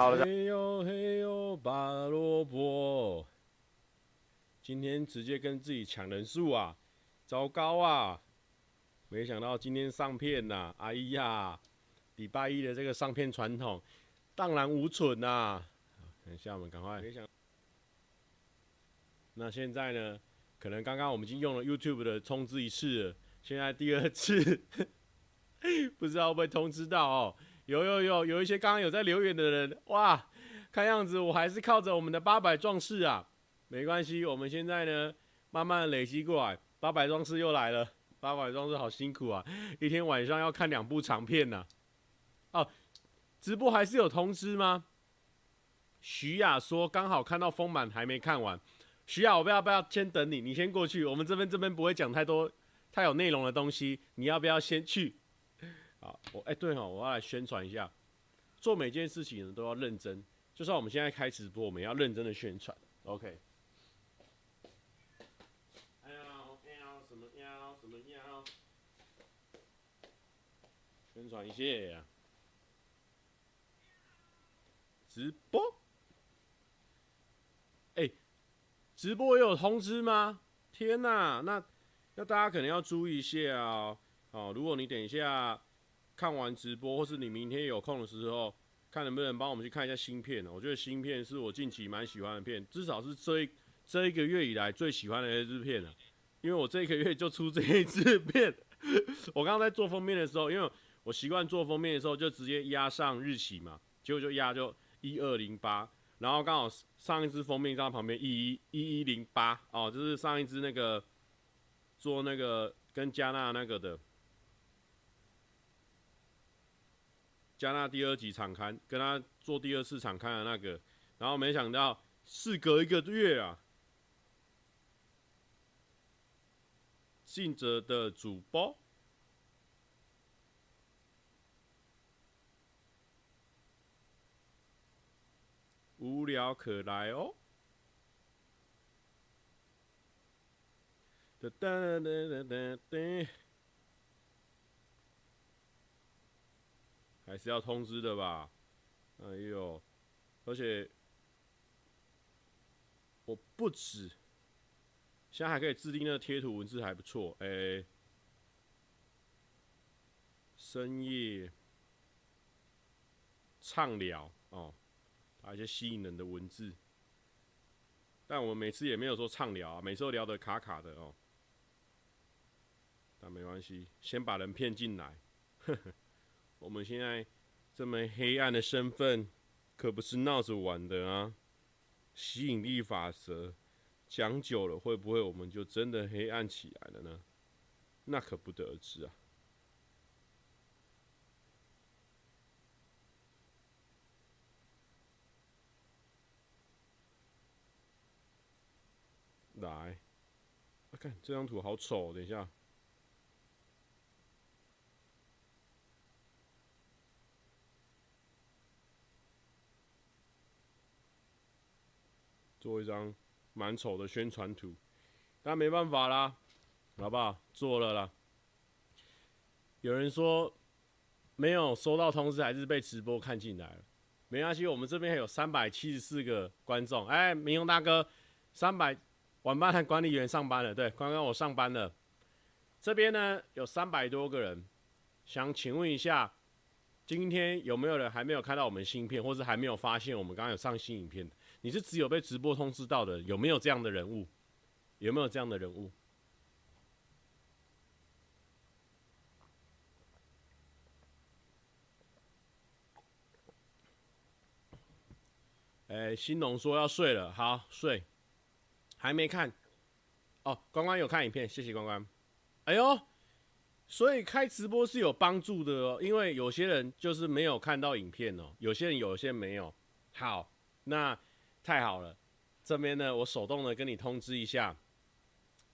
好。嘿呦嘿呦，拔萝卜。今天直接跟自己抢人数啊！糟糕啊！没想到今天上片呐、哎呀，礼拜一的这个上片传统荡然无存呐、等一下，我们赶快。那现在呢？可能刚刚我们已经用了 YouTube 的通知一次了，现在第二次，不知道会不会通知到哦？有有有，有一些刚刚有在留言的人，哇，看样子我还是靠着我们的八百壮士啊！没关系，我们现在呢，慢慢累积过来，八百壮士又来了。八百壮士好辛苦啊，一天晚上要看两部长片呢、哦，直播还是有通知吗？徐雅说刚好看到丰满还没看完。徐雅，我不要不要先等你，你先过去。我们这边这边不会讲太多太有内容的东西，你要不要先去？好，我哎、对哦，我要来宣传一下，做每件事情呢都要认真，就算我们现在开直播，我们也要认真的宣传。OK。宣传一下，直播，哎、直播也有通知吗？天哪，那那大家可能要注意一下哦。哦，如果你等一下看完直播，或是你明天有空的时候，看能不能帮我们去看一下新片。我觉得新片是我近期蛮喜欢的片，至少是这一这一个月以来最喜欢的一支片了。因为我这一个月就出这一支片，我刚刚在做封面的时候，因为。我习惯做封面的时候就直接压上日期嘛，结果就压就一二零八，然后刚好上一支封面在旁边一一一一零八哦，就是上一支那个做那个跟加纳那个的加纳第二集场刊，跟他做第二次场刊的那个，然后没想到事隔一个月啊，信哲的主播。无聊可来哦！还是要通知的吧？哎呦，而且我不止，现在还可以制定那贴图文字，还不错。哎、深夜畅聊哦。啊，一些吸引人的文字，但我们每次也没有说畅聊啊，每次都聊得卡卡的哦。但没关系，先把人骗进来。呵呵，我们现在这么黑暗的身份，可不是闹着玩的啊。吸引力法则讲久了，会不会我们就真的黑暗起来了呢？那可不得而知啊。来，啊，看这张图好丑，等一下，做一张蛮丑的宣传图，但没办法啦，好不好？做了啦。有人说没有收到通知，还是被直播看进来了，没关系，我们这边还有三百七十四个观众。哎，明勇大哥，三百。晚班的管理员上班了，对，刚刚我上班了。这边呢有三百多个人，想请问一下，今天有没有人还没有看到我们新片，或是还没有发现我们刚刚有上新影片？你是只有被直播通知到的，有没有这样的人物？有没有这样的人物？哎，新农说要睡了，好，睡。还没看哦，关关有看影片，谢谢关关。哎呦，所以开直播是有帮助的哦，因为有些人就是没有看到影片哦，有些人有些人没有。好，那太好了，这边呢，我手动的跟你通知一下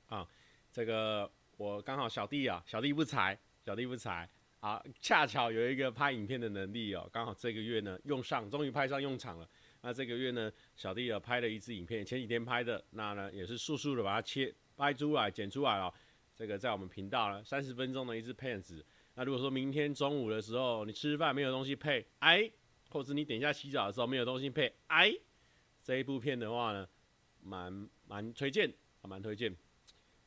啊，这个我刚好小弟啊，小弟不才，小弟不才啊，恰巧有一个拍影片的能力哦，刚好这个月呢用上，终于派上用场了。那这个月呢，小弟有拍了一支影片，前几天拍的，那呢也是速速的把它切拍出来、剪出来哦。这个在我们频道呢，三十分钟的一支片子。那如果说明天中午的时候你吃饭没有东西配，哎，或者你等一下洗澡的时候没有东西配，哎，这一部片的话呢，蛮蛮推荐，蛮推荐。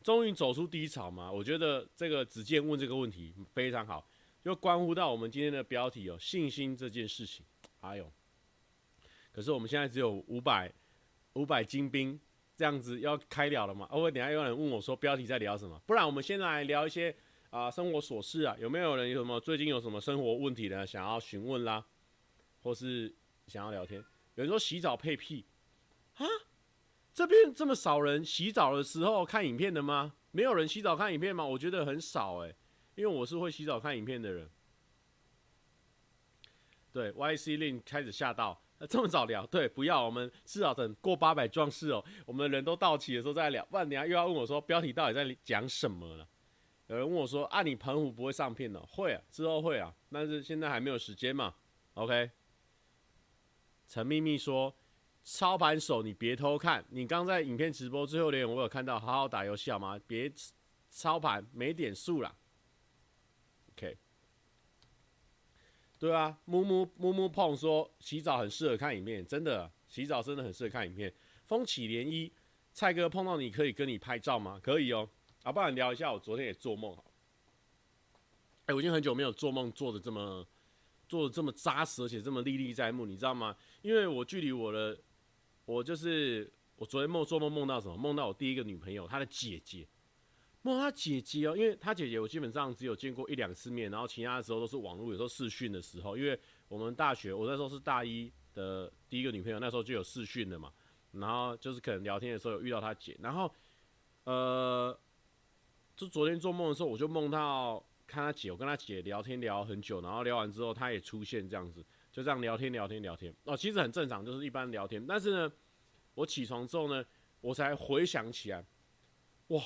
终于走出低潮嘛？我觉得这个子健问这个问题非常好，就关乎到我们今天的标题哦，信心这件事情。还有，可是我们现在只有五百五百精兵这样子要开聊了嘛？哦，等下有人问我说标题在聊什么？不然我们先来聊一些啊、生活琐事啊，有没有人有什么最近有什么生活问题呢？想要询问啦，或是想要聊天？有人说洗澡配屁啊？这边这么少人洗澡的时候看影片的吗？没有人洗澡看影片吗？我觉得很少诶，因为我是会洗澡看影片的人。对，YC Lin 开始吓到，这么早聊？对，不要，我们至少等过八百壮士哦，我们人都到齐的时候再聊。不然等下又要问我说标题到底在讲什么了？有人问我说啊，你澎湖不会上片哦？会啊，之后会啊，但是现在还没有时间嘛。OK，陈秘密说。操盘手，你别偷看。你刚在影片直播最后留言，我有看到，好好打游戏好吗？别操盘，没点数啦。OK，对啊，木木木木碰说洗澡很适合看影片，真的，洗澡真的很适合看影片。风起涟漪，蔡哥碰到你可以跟你拍照吗？可以哦。啊，不然聊一下，我昨天也做梦好。哎、我已经很久没有做梦做的这么做的这么扎实，而且这么历历在目，你知道吗？因为我距离我的。我就是我昨天梦做梦梦到什么？梦到我第一个女朋友，她的姐姐，梦她姐姐哦，因为她姐姐我基本上只有见过一两次面，然后其他的时候都是网络，有时候视讯的时候，因为我们大学我那时候是大一的第一个女朋友，那时候就有视讯的嘛，然后就是可能聊天的时候有遇到她姐，然后呃，就昨天做梦的时候，我就梦到看他姐，我跟他姐聊天聊很久，然后聊完之后他也出现这样子。就这样聊天聊天聊天哦，其实很正常，就是一般聊天。但是呢，我起床之后呢，我才回想起来，哇，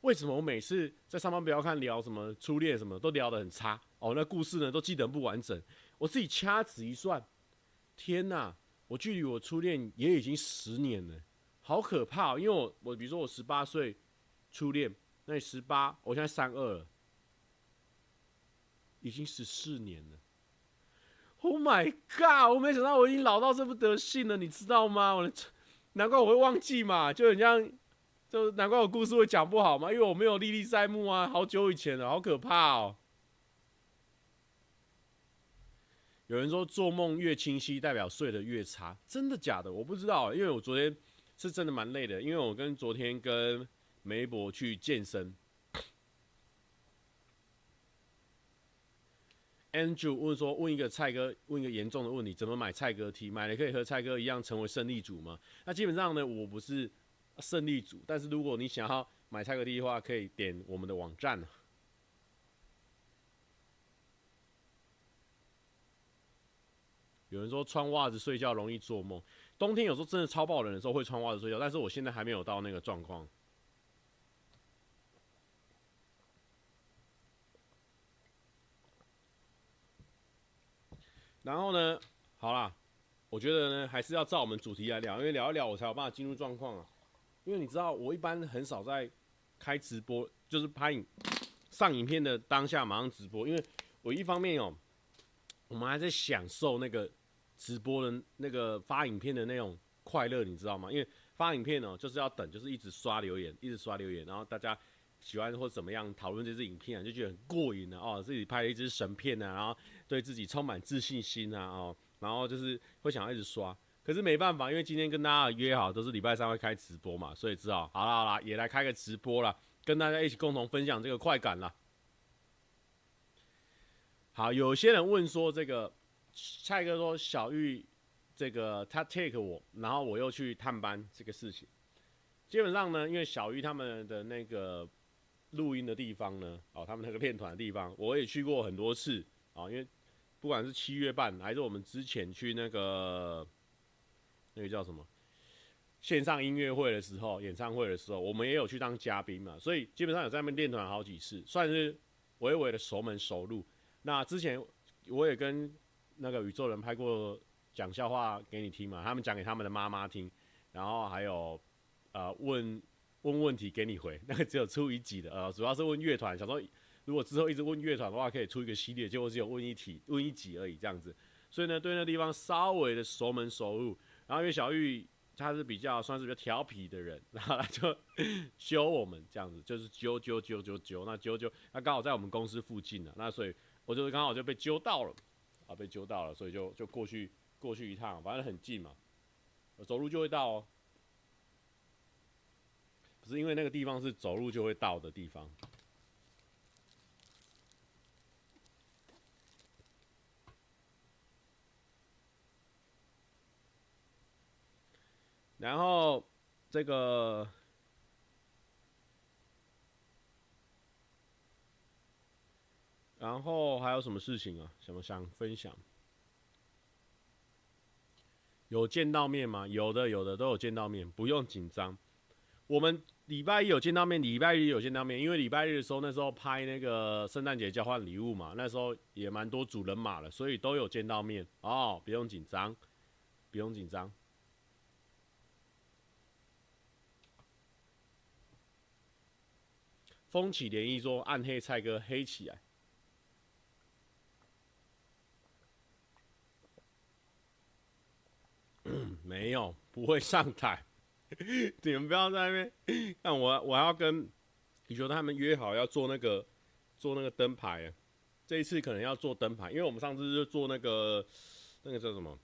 为什么我每次在上班不要看聊什么初恋什么都聊得很差哦？那故事呢都记得不完整。我自己掐指一算，天哪，我距离我初恋也已经十年了，好可怕！因为我我比如说我十八岁初恋，那你十八，我现在三二了，已经十四年了。Oh my god！我没想到我已经老到这副德性了，你知道吗？我，难怪我会忘记嘛，就很像，就难怪我故事会讲不好嘛，因为我没有历历在目啊，好久以前了，好可怕哦。有人说做梦越清晰，代表睡得越差，真的假的？我不知道，因为我昨天是真的蛮累的，因为我跟昨天跟梅博去健身。Andrew 问说：“问一个蔡哥，问一个严重的问题，怎么买蔡哥 T？买了可以和蔡哥一样成为胜利组吗？那基本上呢，我不是胜利组，但是如果你想要买蔡哥 T 的话，可以点我们的网站。有人说穿袜子睡觉容易做梦，冬天有时候真的超爆冷的时候会穿袜子睡觉，但是我现在还没有到那个状况。”然后呢，好啦，我觉得呢，还是要照我们主题来聊，因为聊一聊我才有办法进入状况啊。因为你知道，我一般很少在开直播，就是拍影上影片的当下马上直播，因为我一方面哦，我们还在享受那个直播的那个发影片的那种快乐，你知道吗？因为发影片哦，就是要等，就是一直刷留言，一直刷留言，然后大家喜欢或怎么样讨论这支影片啊，就觉得很过瘾的哦，自己拍了一支神片啊，然后。对自己充满自信心啊，哦，然后就是会想要一直刷，可是没办法，因为今天跟大家约好都是礼拜三会开直播嘛，所以只好好啦好啦，也来开个直播啦，跟大家一起共同分享这个快感啦。好，有些人问说这个蔡哥说小玉这个他 take 我，然后我又去探班这个事情，基本上呢，因为小玉他们的那个录音的地方呢，哦，他们那个练团的地方，我也去过很多次。啊，因为不管是七月半，还是我们之前去那个那个叫什么线上音乐会的时候，演唱会的时候，我们也有去当嘉宾嘛，所以基本上有在那边练团好几次，算是微微的熟门熟路。那之前我也跟那个宇宙人拍过讲笑话给你听嘛，他们讲给他们的妈妈听，然后还有呃问问问题给你回，那个只有出一集的，呃，主要是问乐团，想说。如果之后一直问乐团的话，可以出一个系列，结果只有问一题、问一集而已这样子。所以呢，对那地方稍微的熟门熟路。然后因为小玉他是比较算是比较调皮的人，然后他就揪我们这样子，就是揪揪揪揪揪，那揪揪，那刚好在我们公司附近呢，那所以我就刚好就被揪到了，啊，被揪到了，所以就就过去过去一趟，反正很近嘛，走路就会到哦。不是因为那个地方是走路就会到的地方。然后这个，然后还有什么事情啊？想不想分享？有见到面吗？有的，有的都有见到面，不用紧张。我们礼拜一有见到面，礼拜日有见到面，因为礼拜日的时候那时候拍那个圣诞节交换礼物嘛，那时候也蛮多组人马了，所以都有见到面哦，不用紧张，不用紧张。风起涟漪说：“暗黑菜哥黑起来。”没有，不会上台。你们不要在那边。那我我还要跟你说他们约好要做那个做那个灯牌。这一次可能要做灯牌，因为我们上次就做那个那个叫什么，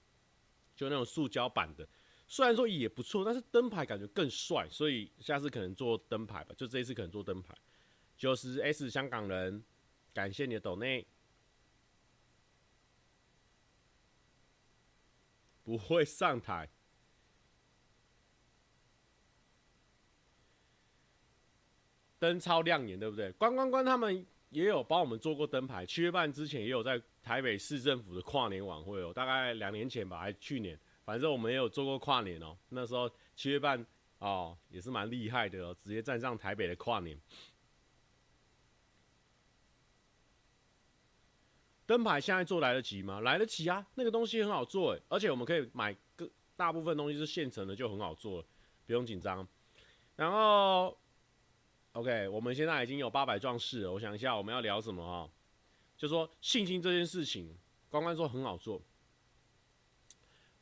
就那种塑胶板的。虽然说也不错，但是灯牌感觉更帅，所以下次可能做灯牌吧。就这一次可能做灯牌。九十 S 香港人，感谢你的抖内，不会上台，灯超亮眼，对不对？关关关他们也有帮我们做过灯牌，七月半之前也有在台北市政府的跨年晚会哦，大概两年前吧，还去年，反正我们也有做过跨年哦。那时候七月半哦，也是蛮厉害的哦，直接站上台北的跨年。灯牌现在做来得及吗？来得及啊，那个东西很好做诶，而且我们可以买个大部分东西是现成的，就很好做了，不用紧张。然后，OK，我们现在已经有八百壮士了，我想一下我们要聊什么哈？就说信心这件事情，关关说很好做。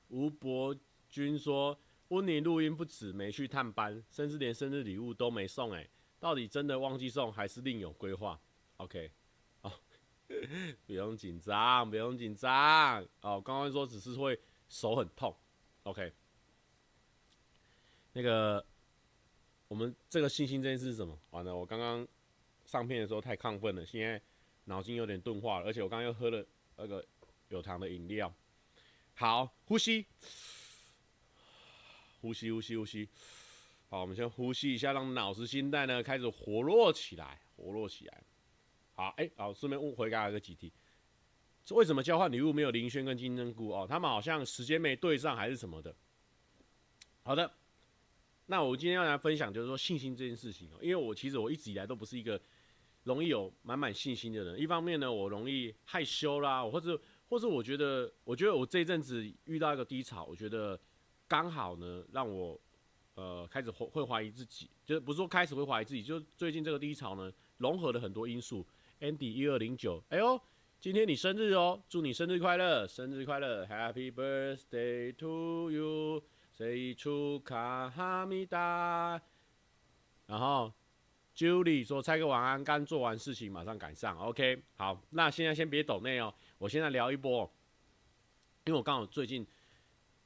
吴伯君说温妮录音不止没去探班，甚至连生日礼物都没送诶，到底真的忘记送还是另有规划？OK 哦。不用紧张，不用紧张。哦，刚刚说只是会手很痛。OK，那个我们这个信心这件事是什么？完了，我刚刚上片的时候太亢奋了，现在脑筋有点钝化了，而且我刚刚又喝了那个有糖的饮料。好，呼吸，呼吸，呼吸，呼吸。好，我们先呼吸一下，让脑子、心带呢开始活络起来，活络起来。好，哎、欸，好，顺便问回答一个几题，为什么交换礼物没有林轩跟金针菇哦？他们好像时间没对上还是什么的。好的，那我今天要来分享就是说信心这件事情哦，因为我其实我一直以来都不是一个容易有满满信心的人。一方面呢，我容易害羞啦，或者或者我觉得，我觉得我这一阵子遇到一个低潮，我觉得刚好呢让我呃开始会会怀疑自己，就是不是说开始会怀疑自己，就最近这个低潮呢融合了很多因素。Andy 一二零九，哎呦，今天你生日哦，祝你生日快乐，生日快乐，Happy birthday to you，这一出卡哈密达。然后，Julie 说猜个晚安，刚做完事情，马上赶上。OK，好，那现在先别抖内哦，我现在聊一波，因为我刚好最近，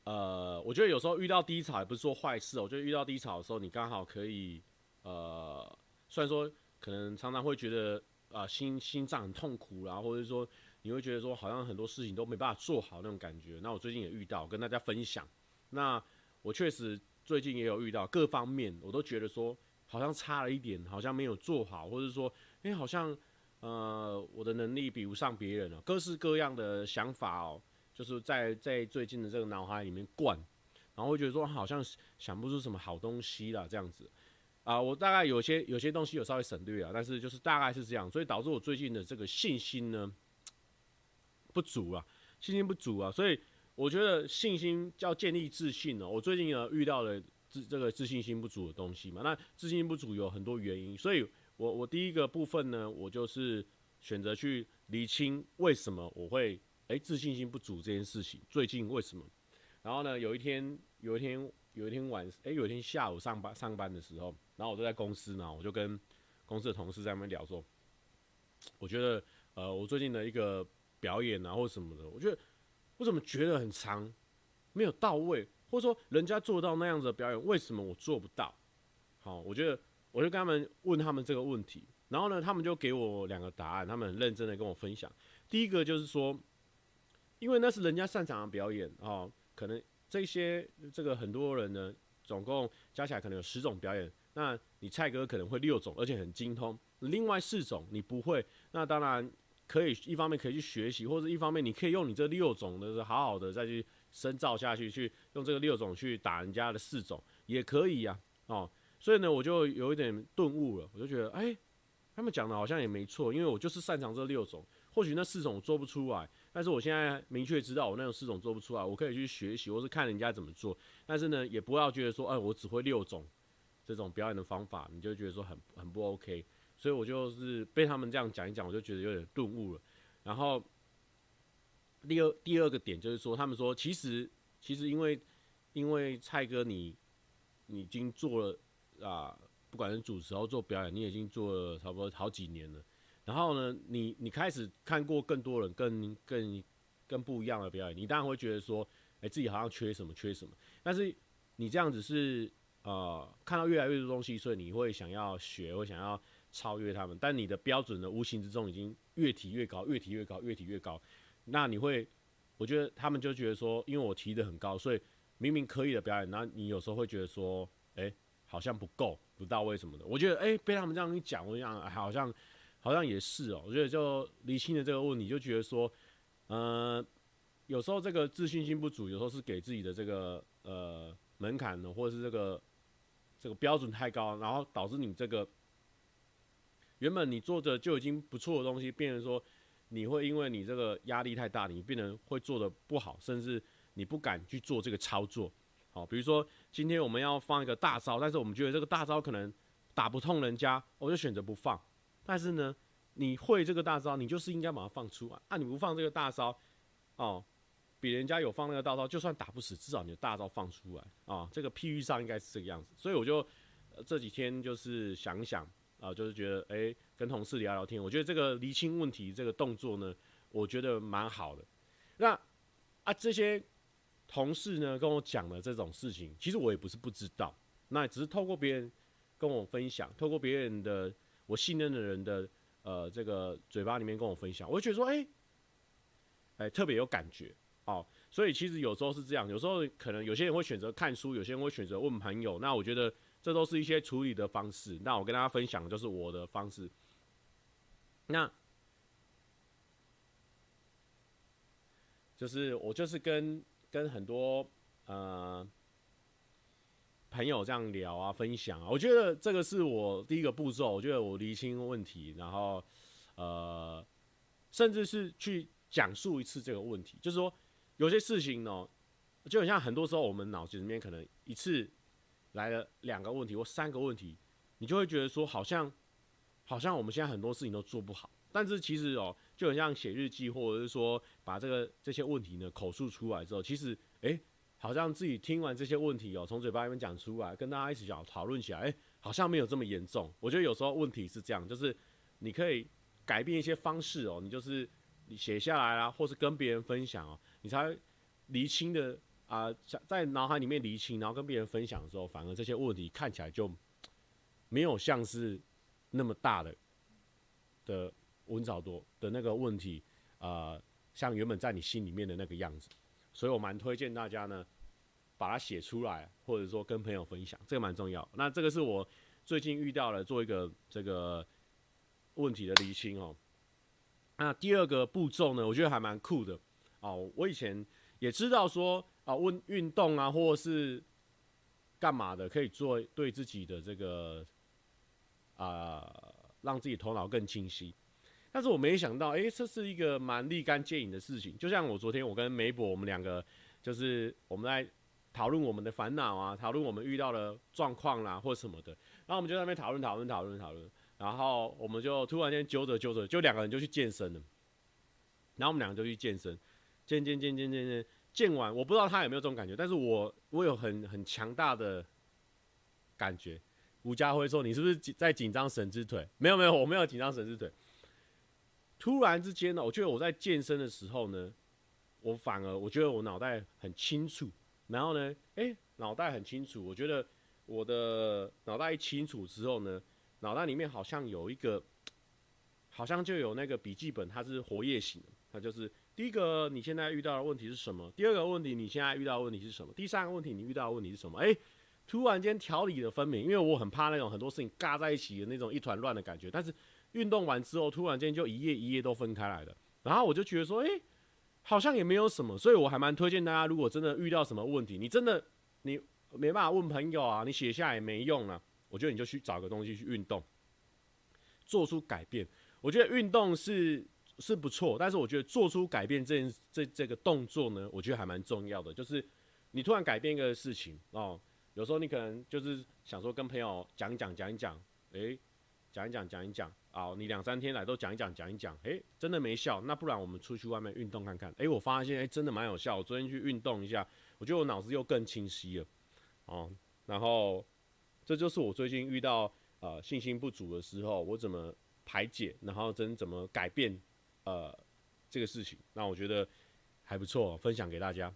呃，我觉得有时候遇到低潮也不是说坏事哦，就遇到低潮的时候，你刚好可以，呃，虽然说可能常常会觉得啊、心心脏很痛苦啦，或者说你会觉得说好像很多事情都没办法做好那种感觉。那我最近也遇到，跟大家分享。那我确实最近也有遇到，各方面我都觉得说好像差了一点，好像没有做好，或者说哎、好像呃我的能力比不上别人了，各式各样的想法哦，就是在在最近的这个脑海里面灌，然后会觉得说好像想不出什么好东西了这样子。啊，我大概有些有些东西有稍微省略啊，但是就是大概是这样，所以导致我最近的这个信心呢不足啊，信心不足啊，所以我觉得信心叫建立自信呢。我最近呢遇到了自这个自信心不足的东西嘛，那自信心不足有很多原因，所以我我第一个部分呢，我就是选择去理清为什么我会诶、哎、自信心不足这件事情，最近为什么？然后呢，有一天，有一天，有一天晚，哎、有一天下午上班上班的时候，然后我就在公司呢，我就跟公司的同事在那边聊说，我觉得，呃，我最近的一个表演啊，或什么的，我觉得我怎么觉得很长，没有到位，或者说人家做到那样子的表演，为什么我做不到？好，我觉得我就跟他们问他们这个问题，然后呢，他们就给我两个答案，他们很认真的跟我分享。第一个就是说，因为那是人家擅长的表演啊，可能这些这个很多人呢，总共加起来可能有十种表演，那你蔡哥可能会六种，而且很精通，另外四种你不会，那当然可以一方面可以去学习，或者一方面你可以用你这六种的好好的再去深造下去，去用这个六种去打人家的四种也可以呀，哦。所以呢，我就有一点顿悟了，我就觉得，哎、他们讲的好像也没错，因为我就是擅长这六种，或许那四种我做不出来，但是我现在明确知道我那种四种做不出来，我可以去学习，或是看人家怎么做，但是呢，也不要觉得说，哎、我只会六种这种表演的方法，你就觉得说很很不 OK。所以我就是被他们这样讲一讲，我就觉得有点顿悟了。然后第二第二个点就是说，他们说其实其实因为因为蔡哥你你已经做了。啊，不管是主持或做表演，你已经做了差不多好几年了。然后呢，你你开始看过更多人更更更不一样的表演，你当然会觉得说，哎、自己好像缺什么缺什么。但是你这样子是呃，看到越来越多东西，所以你会想要学，会想要超越他们。但你的标准呢，无形之中已经越提越高，越提越高，越提越高。那你会，我觉得他们就觉得说，因为我提得很高，所以明明可以的表演，那你有时候会觉得说，哎、好像不够，不到位什么的。我觉得，哎、被他们这样一讲，我想，好像，好像也是哦、我觉得，就理清了这个问题，就觉得说，呃，有时候这个自信心不足，有时候是给自己的这个呃门槛呢，或者是这个这个标准太高，然后导致你这个原本你做的就已经不错的东西，变成说你会因为你这个压力太大，你变成会做的不好，甚至你不敢去做这个操作。好，比如说今天我们要放一个大招，但是我们觉得这个大招可能打不痛人家，我就选择不放。但是呢，你会这个大招，你就是应该把它放出来。啊，你不放这个大招，哦，比人家有放那个大招，就算打不死，至少你的大招放出来啊。这个譬喻上应该是这个样子。所以我就、这几天就是想想啊，就是觉得哎，跟同事聊聊天，我觉得这个厘清问题这个动作呢，我觉得蛮好的。那啊这些。同事呢跟我讲了这种事情，其实我也不是不知道，那只是透过别人跟我分享，透过别人的我信任的人的呃这个嘴巴里面跟我分享，我就觉得说，哎、欸，哎、特别有感觉哦。所以其实有时候是这样，有时候可能有些人会选择看书，有些人会选择问朋友，那我觉得这都是一些处理的方式。那我跟大家分享的就是我的方式，那就是我就是跟。跟很多呃朋友这样聊啊，分享啊，我觉得这个是我第一个步骤。我觉得我厘清问题，然后呃，甚至是去讲述一次这个问题，就是说有些事情呢，就很像很多时候我们脑子里面可能一次来了两个问题或三个问题，你就会觉得说好像好像我们现在很多事情都做不好，但是其实哦。就很像写日记，或者是说把这个这些问题呢口述出来之后，其实哎、好像自己听完这些问题哦、从嘴巴里面讲出来，跟大家一起讲讨论起来，哎、好像没有这么严重。我觉得有时候问题是这样，就是你可以改变一些方式哦、你就是你写下来啦，或是跟别人分享哦、你才厘清的啊，在脑海里面厘清，然后跟别人分享的时候，反而这些问题看起来就没有像是那么大的的。文藻多的那个问题，呃，像原本在你心里面的那个样子，所以我蛮推荐大家呢，把它写出来，或者说跟朋友分享，这个蛮重要。那这个是我最近遇到了做一个这个问题的厘清哦。那第二个步骤呢，我觉得还蛮酷的哦。我以前也知道说啊，运运动啊，或者是干嘛的，可以做对自己的这个啊、让自己头脑更清晰。但是我没想到，哎、这是一个蛮立竿见影的事情。就像我昨天，我跟梅博，我们两个就是我们在讨论我们的烦恼啊，讨论我们遇到的状况啦，或什么的。然后我们就在那边讨论讨论讨论讨论，然后我们就突然间揪着揪着，就两个人就去健身了。然后我们两个就去健身。健健健健健健健完，我不知道他有没有这种感觉，但是我我有很很强大的感觉。吴家辉说：“你是不是在紧张神之腿？”没有没有，我没有紧张神之腿。突然之间呢，我觉得我在健身的时候呢，我反而我觉得我脑袋很清楚。然后呢，诶，脑袋很清楚。我觉得我的脑袋一清楚之后呢，脑袋里面好像有一个，好像就有那个笔记本，它是活页型。它就是第一个，你现在遇到的问题是什么？第二个问题，你现在遇到的问题是什么？第三个问题，你遇到的问题是什么？诶。突然间条理的分明，因为我很怕那种很多事情嘎在一起的那种一团乱的感觉。但是运动完之后，突然间就一页一页都分开来了，然后我就觉得说，诶，好像也没有什么。所以我还蛮推荐大家，如果真的遇到什么问题，你真的你没办法问朋友啊，你写下来也没用啊。我觉得你就去找个东西去运动，做出改变。我觉得运动是是不错，但是我觉得做出改变这件这这个动作呢，我觉得还蛮重要的。就是你突然改变一个事情哦。有时候你可能就是想说跟朋友讲一讲讲一讲，诶，讲一讲讲一讲啊，你两三天来都讲一讲讲一讲，诶，真的没效，那不然我们出去外面运动看看，诶，我发现诶，真的蛮有效，我昨天去运动一下，我觉得我脑子又更清晰了，哦，然后这就是我最近遇到呃信心不足的时候，我怎么排解，然后真怎么改变呃这个事情，那我觉得还不错，分享给大家。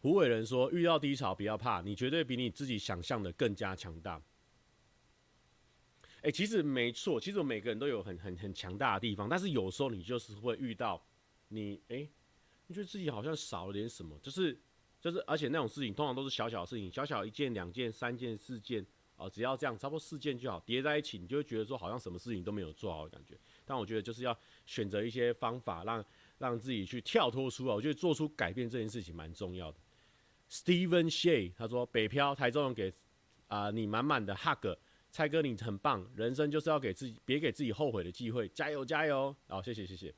胡伟人说：“遇到低潮不要怕，你绝对比你自己想象的更加强大。”哎，其实没错，其实我每个人都有很很很强大的地方，但是有时候你就是会遇到你哎，你觉得自己好像少了点什么，就是就是，而且那种事情通常都是小小的事情，小小一件、两件、三件、四件哦，只要这样，差不多四件就好，叠在一起，你就会觉得说好像什么事情都没有做好的感觉。但我觉得就是要选择一些方法，让让自己去跳脱出来，我觉得做出改变这件事情蛮重要的。Steven Shay 他说：“北漂台中人给啊、你满满的 hug，蔡哥你很棒，人生就是要给自己别给自己后悔的机会，加油加油！好、谢谢谢谢。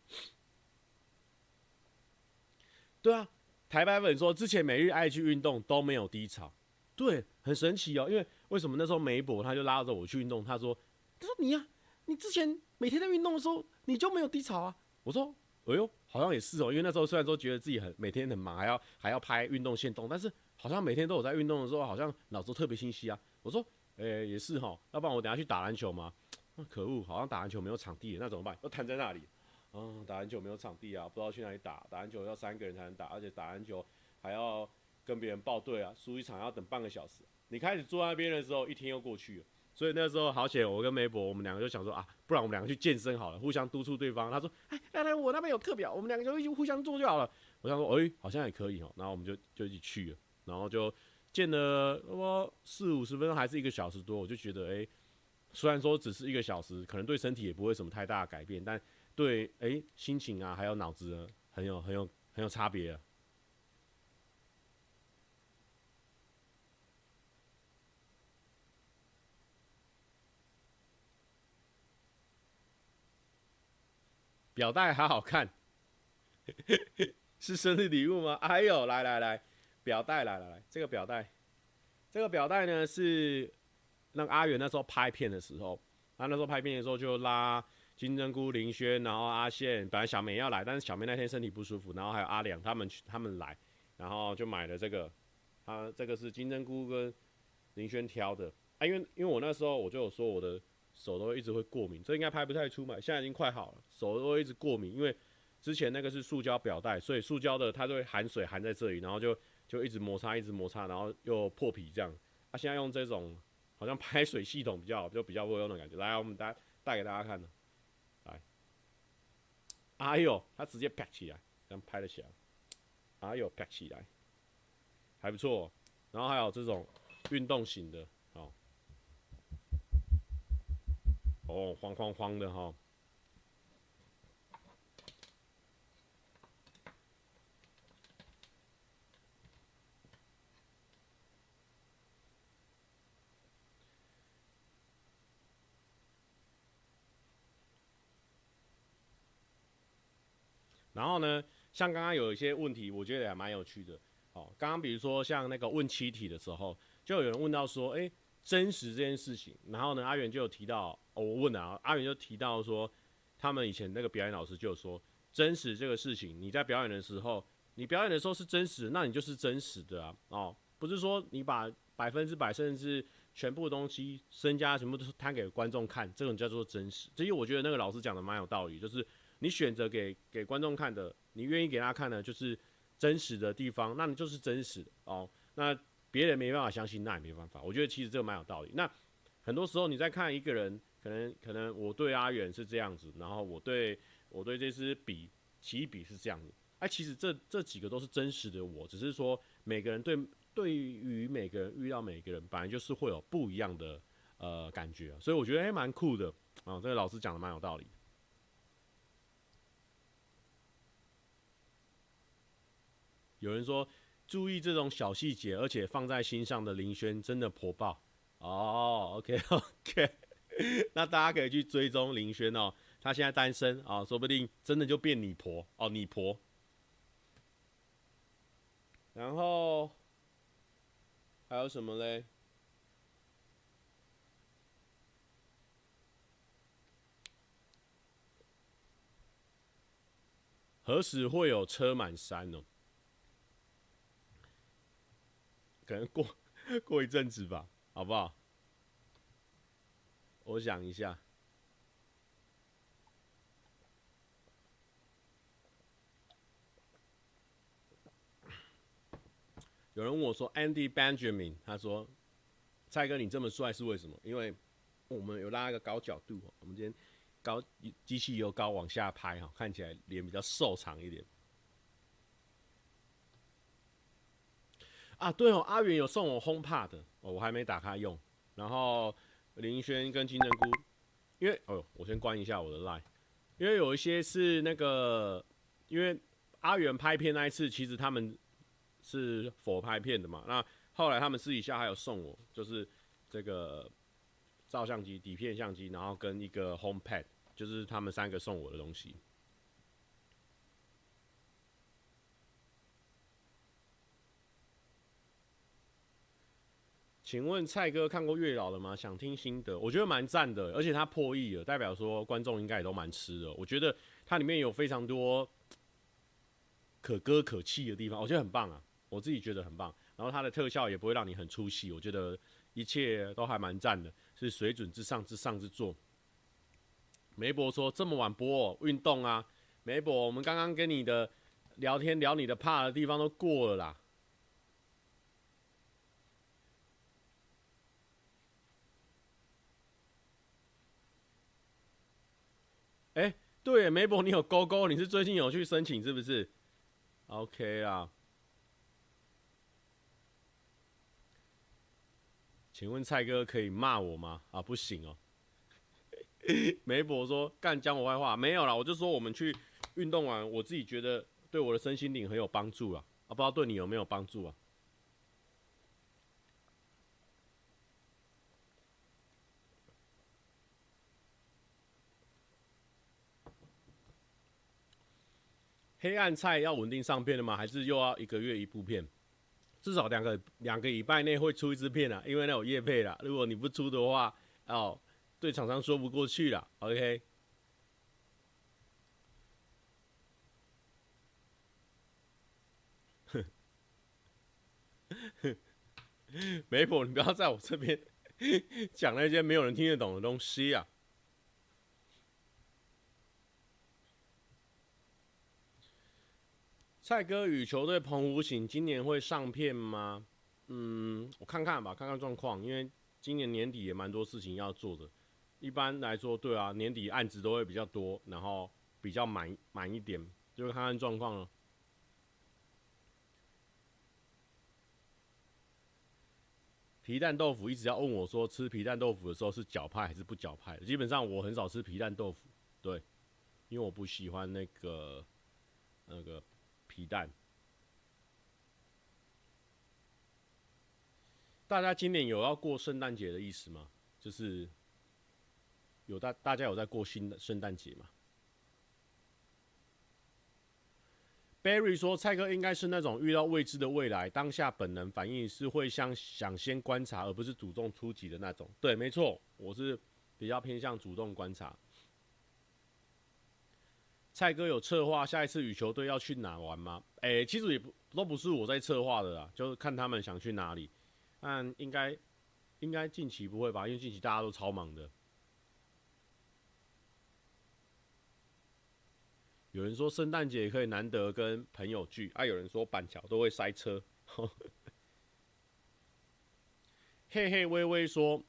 对啊，台白粉说之前每日爱去运动都没有低潮，对，很神奇哦。因为为什么那时候梅博他就拉着我去运动，他说他说你呀、啊，你之前每天在运动的时候你就没有低潮啊？我说哎呦。”好像也是哦，因为那时候虽然说觉得自己很每天很忙，还要还要拍运动线动，但是好像每天都有在运动的时候，好像脑子特别清晰啊。我说，诶，也是哈，要不然我等下去打篮球嘛？那可恶，好像打篮球没有场地，那怎么办？要瘫在那里。嗯，打篮球没有场地啊，不知道去哪里打。打篮球要三个人才能打，而且打篮球还要跟别人报队啊，输一场要等半个小时。你开始坐那边的时候，一天又过去了。所以那时候好险，我跟梅博，我们两个就想说啊，不然我们两个去健身好了，互相督促对方。他说，哎，来来，我那边有课表，我们两个就一起互相做就好了。我想说，哎，好像也可以哦。然后我们就就一起去了，然后就健了那么四五十分钟，还是一个小时多。我就觉得，哎，虽然说只是一个小时，可能对身体也不会什么太大的改变，但对哎心情啊，还有脑子，很有很有很有差别啊。表带好好看，是生日礼物吗？哎呦，来来来，表带来来来，这个表带，这个表带呢是那个阿元那时候拍片的时候，他那时候拍片的时候就拉金针菇、林轩，然后阿宪，本来小梅要来，但是小梅那天身体不舒服，然后还有阿良他们去他们来，然后就买了这个，他这个是金针菇跟林轩挑的，啊，因为因为我那时候我就有说我的。手都一直会过敏，这应该拍不太出嘛。现在已经快好了，手都会一直过敏，因为之前那个是塑胶表带，所以塑胶的它就会含水含在这里，然后就就一直摩擦，一直摩擦，然后又破皮这样。啊、现在用这种好像排水系统比较，就比较会用的感觉。来，我们带带给大家看的，来，哎呦，它直接啪起来，这样拍得起来，哎呦，啪起来，还不错。然后还有这种运动型的。哦，慌慌慌的哈。然后呢，像刚刚有一些问题，我觉得也蛮有趣的。哦，刚刚比如说像那个问七题的时候，就有人问到说，哎。真实这件事情，然后呢，阿元就有提到，哦、我问了啊，阿元就提到说，他们以前那个表演老师就有说，真实这个事情，你在表演的时候，你表演的时候是真实，那你就是真实的啊，哦，不是说你把百分之百甚至全部的东西身家全部都是摊给观众看，这种叫做真实。所以我觉得那个老师讲的蛮有道理，就是你选择给给观众看的，你愿意给他看的，就是真实的地方，那你就是真实的哦。那别人没办法相信，那也没办法。我觉得其实这个蛮有道理。那很多时候你在看一个人，可能可能我对阿远是这样子，然后我对我对这支笔起笔是这样子。哎，其实这这几个都是真实的我，只是说每个人对对于每个人遇到每个人，本来就是会有不一样的呃感觉，所以我觉得还蛮酷的啊。这个老师讲的蛮有道理。有人说。注意这种小细节，而且放在心上的林轩真的婆爆哦。OK OK，那大家可以去追踪林轩哦，他现在单身啊、哦，说不定真的就变你婆哦，你婆。然后还有什么嘞？何时会有车满山呢？能过 过一阵子吧，好不好？我想一下。有人问我说：“Andy Benjamin，他说，蔡哥你这么帅是为什么？因为我们有拉一个高角度，我们今天高机器由高往下拍哈，看起来脸比较瘦长一点。”啊，对哦，阿元有送我 HomePod 的，哦，我还没打开用。然后林轩跟金针菇，因为哦，我先关一下我的 Line，因为有一些是那个，因为阿元拍片那一次，其实他们是佛拍片的嘛。那后来他们私底下还有送我，就是这个照相机、底片相机，然后跟一个 HomePad，就是他们三个送我的东西。请问蔡哥看过《月老》了吗？想听心得，我觉得蛮赞的，而且它破亿了，代表说观众应该也都蛮吃的。我觉得它里面有非常多可歌可泣的地方，我觉得很棒啊，我自己觉得很棒。然后它的特效也不会让你很出戏，我觉得一切都还蛮赞的，是水准之上之上之作。梅博说这么晚播，运动啊，梅博，我们刚刚跟你的聊天聊你的怕的地方都过了啦。哎、欸，对，梅博，你有勾勾，你是最近有去申请是不是？OK 啦。请问蔡哥可以骂我吗？啊，不行哦。梅博说干讲我坏话，没有啦，我就说我们去运动完，我自己觉得对我的身心灵很有帮助啊，啊，不知道对你有没有帮助啊？黑暗菜要稳定上片了吗？还是又要一个月一部片？至少两个两个礼拜内会出一支片啊，因为那有业配啦。如果你不出的话，哦，对厂商说不过去了。OK。媒婆，你不要在我这边讲那些没有人听得懂的东西啊。蔡哥与球队澎湖行今年会上片吗？嗯，我看看吧，看看状况。因为今年年底也蛮多事情要做的。一般来说，对啊，年底案子都会比较多，然后比较满满一点，就看看状况了。皮蛋豆腐一直要问我说，吃皮蛋豆腐的时候是搅派还是不搅派？基本上我很少吃皮蛋豆腐，对，因为我不喜欢那个那个。皮蛋，大家今年有要过圣诞节的意思吗？就是有大大家有在过新的圣诞节吗？Barry 说，蔡哥应该是那种遇到未知的未来，当下本能反应是会像想先观察，而不是主动出击的那种。对，没错，我是比较偏向主动观察。蔡哥有策划下一次羽球队要去哪玩吗？哎、其实也不都不是我在策划的啦，就是看他们想去哪里。但应该应该近期不会吧？因为近期大家都超忙的。有人说圣诞节可以难得跟朋友聚，啊，有人说板桥都会塞车。嘿嘿，微微说。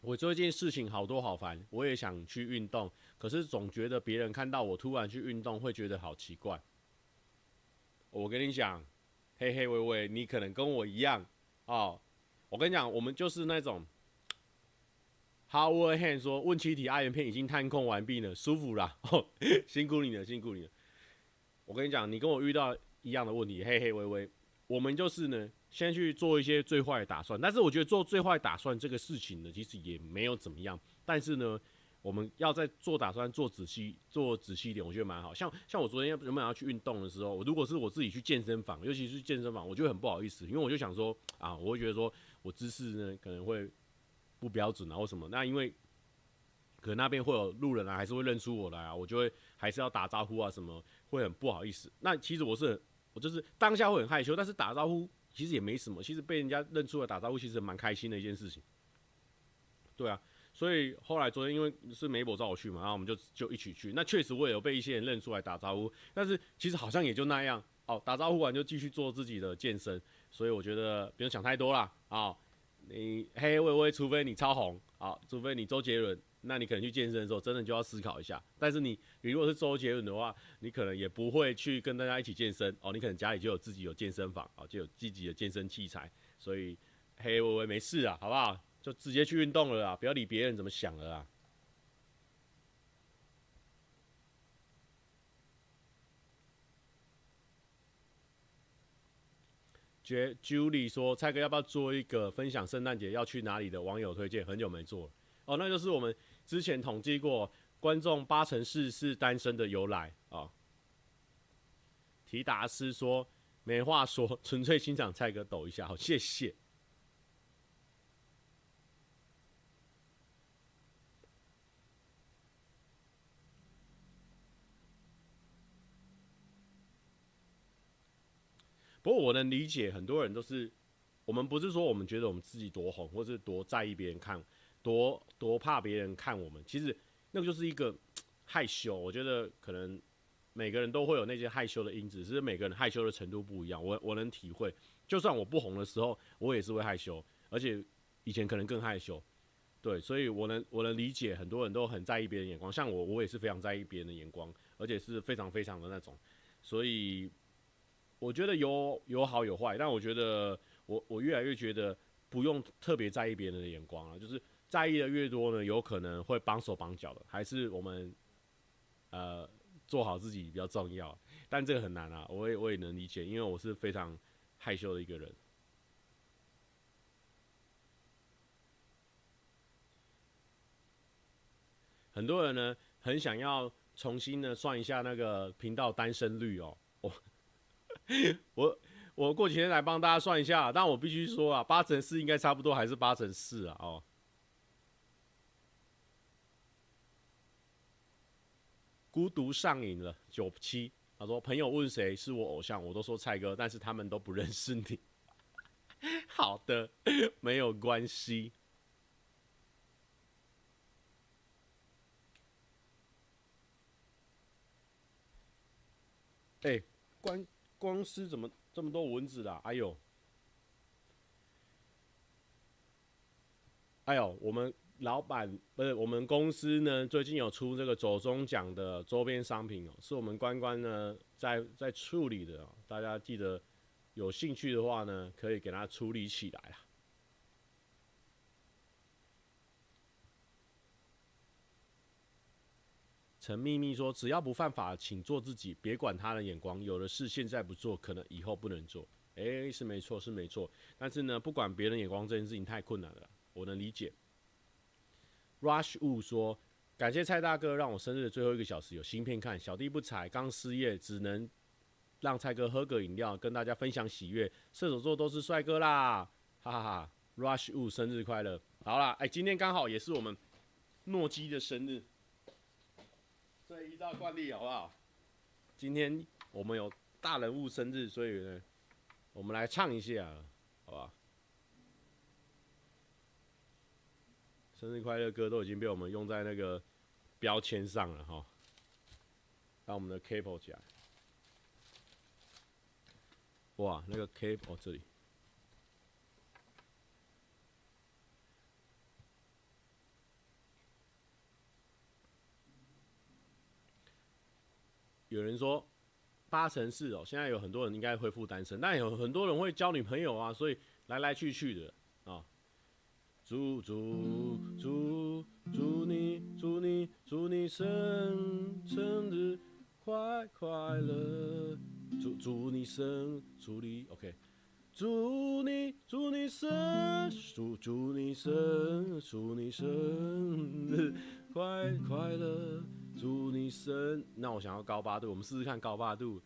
我做一件事情好多好烦，我也想去运动，可是总觉得别人看到我突然去运动会觉得好奇怪。我跟你讲，嘿嘿微微，你可能跟我一样哦。我跟你讲，我们就是那种，Howard Hand 说问七体阿元片已经探控完毕了，舒服啦，哦，辛苦你了，辛苦你了。我跟你讲，你跟我遇到一样的问题，嘿嘿微微，我们就是呢。先去做一些最坏的打算，但是我觉得做最坏打算这个事情呢，其实也没有怎么样。但是呢，我们要在做打算做仔细、做仔细一点，我觉得蛮好。像像我昨天要原本要去运动的时候，我如果是我自己去健身房，尤其是健身房，我就很不好意思，因为我就想说啊，我会觉得说我姿势呢可能会不标准啊或什么。那因为可能那边会有路人啊，还是会认出我来啊，我就会还是要打招呼啊什么，会很不好意思。那其实我是我就是当下会很害羞，但是打招呼。其实也没什么，其实被人家认出来打招呼，其实蛮开心的一件事情。对啊，所以后来昨天因为是媒婆找我去嘛，然后我们就就一起去。那确实我也有被一些人认出来打招呼，但是其实好像也就那样哦。打招呼完就继续做自己的健身，所以我觉得不用想太多啦。啊、你嘿喂喂，除非你超红啊，除非你周杰伦。那你可能去健身的时候，真的就要思考一下。但是你，你如果是周杰伦的话，你可能也不会去跟大家一起健身哦。你可能家里就有自己有健身房哦，就有自己的健身器材。所以，嘿喂喂，没事啊，好不好？就直接去运动了啦，不要理别人怎么想了啦。觉 Julie 说：“蔡哥要不要做一个分享圣诞节要去哪里的网友推荐？很久没做了哦，那就是我们。”之前统计过，观众八成四是单身的由来啊。提达斯说：“没话说，纯粹欣赏蔡哥抖一下，好，谢谢。”不过我能理解，很多人都是，我们不是说我们觉得我们自己多红，或是多在意别人看。多多怕别人看我们，其实那个就是一个害羞。我觉得可能每个人都会有那些害羞的因子，只是每个人害羞的程度不一样。我我能体会，就算我不红的时候，我也是会害羞，而且以前可能更害羞。对，所以我能我能理解很多人都很在意别人眼光，像我，我也是非常在意别人的眼光，而且是非常非常的那种。所以我觉得有有好有坏，但我觉得我我越来越觉得不用特别在意别人的眼光了，就是。在意的越多呢，有可能会绑手绑脚的。还是我们，呃，做好自己比较重要。但这个很难啊，我也我也能理解，因为我是非常害羞的一个人。很多人呢，很想要重新的算一下那个频道单身率哦。我我过几天来帮大家算一下，但我必须说啊，八成四应该差不多，还是八成四啊，哦。孤独上瘾了，九七。他说：“朋友问谁是我偶像，我都说蔡哥，但是他们都不认识你。”好的，没有关系。哎、欸，光光是怎么这么多蚊子啦？哎呦，哎呦，我们。老板不是我们公司呢，最近有出这个左中奖的周边商品哦，是我们关关呢在在处理的哦，大家记得有兴趣的话呢，可以给他处理起来啊。陈秘密说：“只要不犯法，请做自己，别管他人眼光。有的事现在不做，可能以后不能做。”诶，是没错，是没错。但是呢，不管别人眼光这件事情太困难了，我能理解。Rush Wu 说：“感谢蔡大哥，让我生日的最后一个小时有新片看。小弟不才，刚失业，只能让蔡哥喝个饮料，跟大家分享喜悦。射手座都是帅哥啦，哈哈哈！Rush Wu 生日快乐！好啦，哎、今天刚好也是我们诺基的生日，所以依照惯例好不好？今天我们有大人物生日，所以呢，我们来唱一下，好吧？生日快乐歌都已经被我们用在那个标签上了哈。让我们的 cable 起来。哇，那个 cable 这里。有人说八成是哦，现在有很多人应该恢复单身，但有很多人会交女朋友啊，所以来来去去的啊。祝祝祝祝你祝你祝你生生日快快乐，祝祝你生祝你 OK，祝你祝你生祝祝你生祝你生日快快乐。祝你生，那我想要高八度，我们试试看高八度。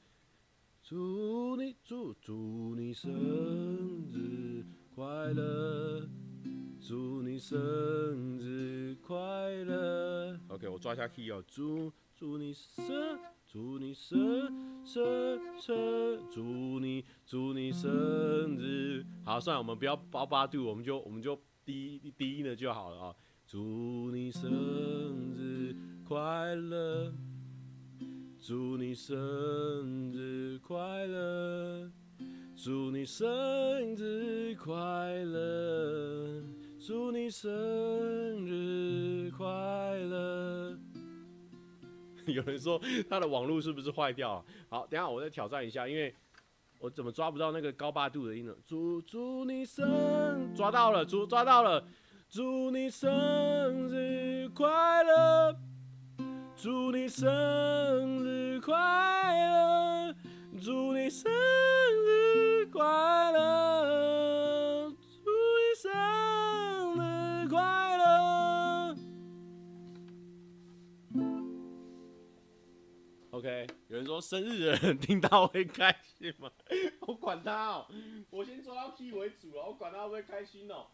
祝你祝祝你生日快乐，祝你生日快乐。OK，我抓一下 key 哦。祝祝你生，祝你生生生，祝你祝你生日。好，算了，我们不要高八度，我们就我们就低低音的就好了啊。祝你生日。快乐，祝你生日快乐，祝你生日快乐，祝你生日快乐。有人说他的网络是不是坏掉了？好，等下我再挑战一下，因为我怎么抓不到那个高八度的音呢？祝祝你生，抓到了，祝抓到了，祝你生日快乐。祝你生日快乐！祝你生日快乐！祝你生日快乐！OK，有人说生日的人听到会开心吗？我管他哦，我先抓到 key 为主了，我管他会不会开心哦。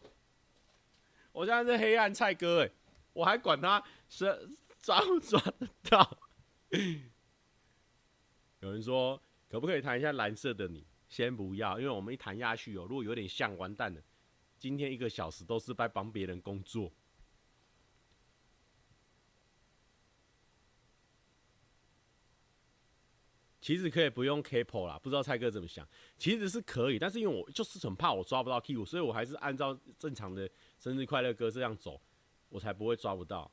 我现在是黑暗菜哥哎，我还管他生。抓不抓得到？有人说，可不可以弹一下蓝色的你？先不要，因为我们一弹下去哦，如果有点像，完蛋了。今天一个小时都是在帮别人工作。其实可以不用 capo 啦，不知道蔡哥怎么想？其实是可以，但是因为我就是很怕我抓不到 key，所以我还是按照正常的生日快乐歌这样走，我才不会抓不到，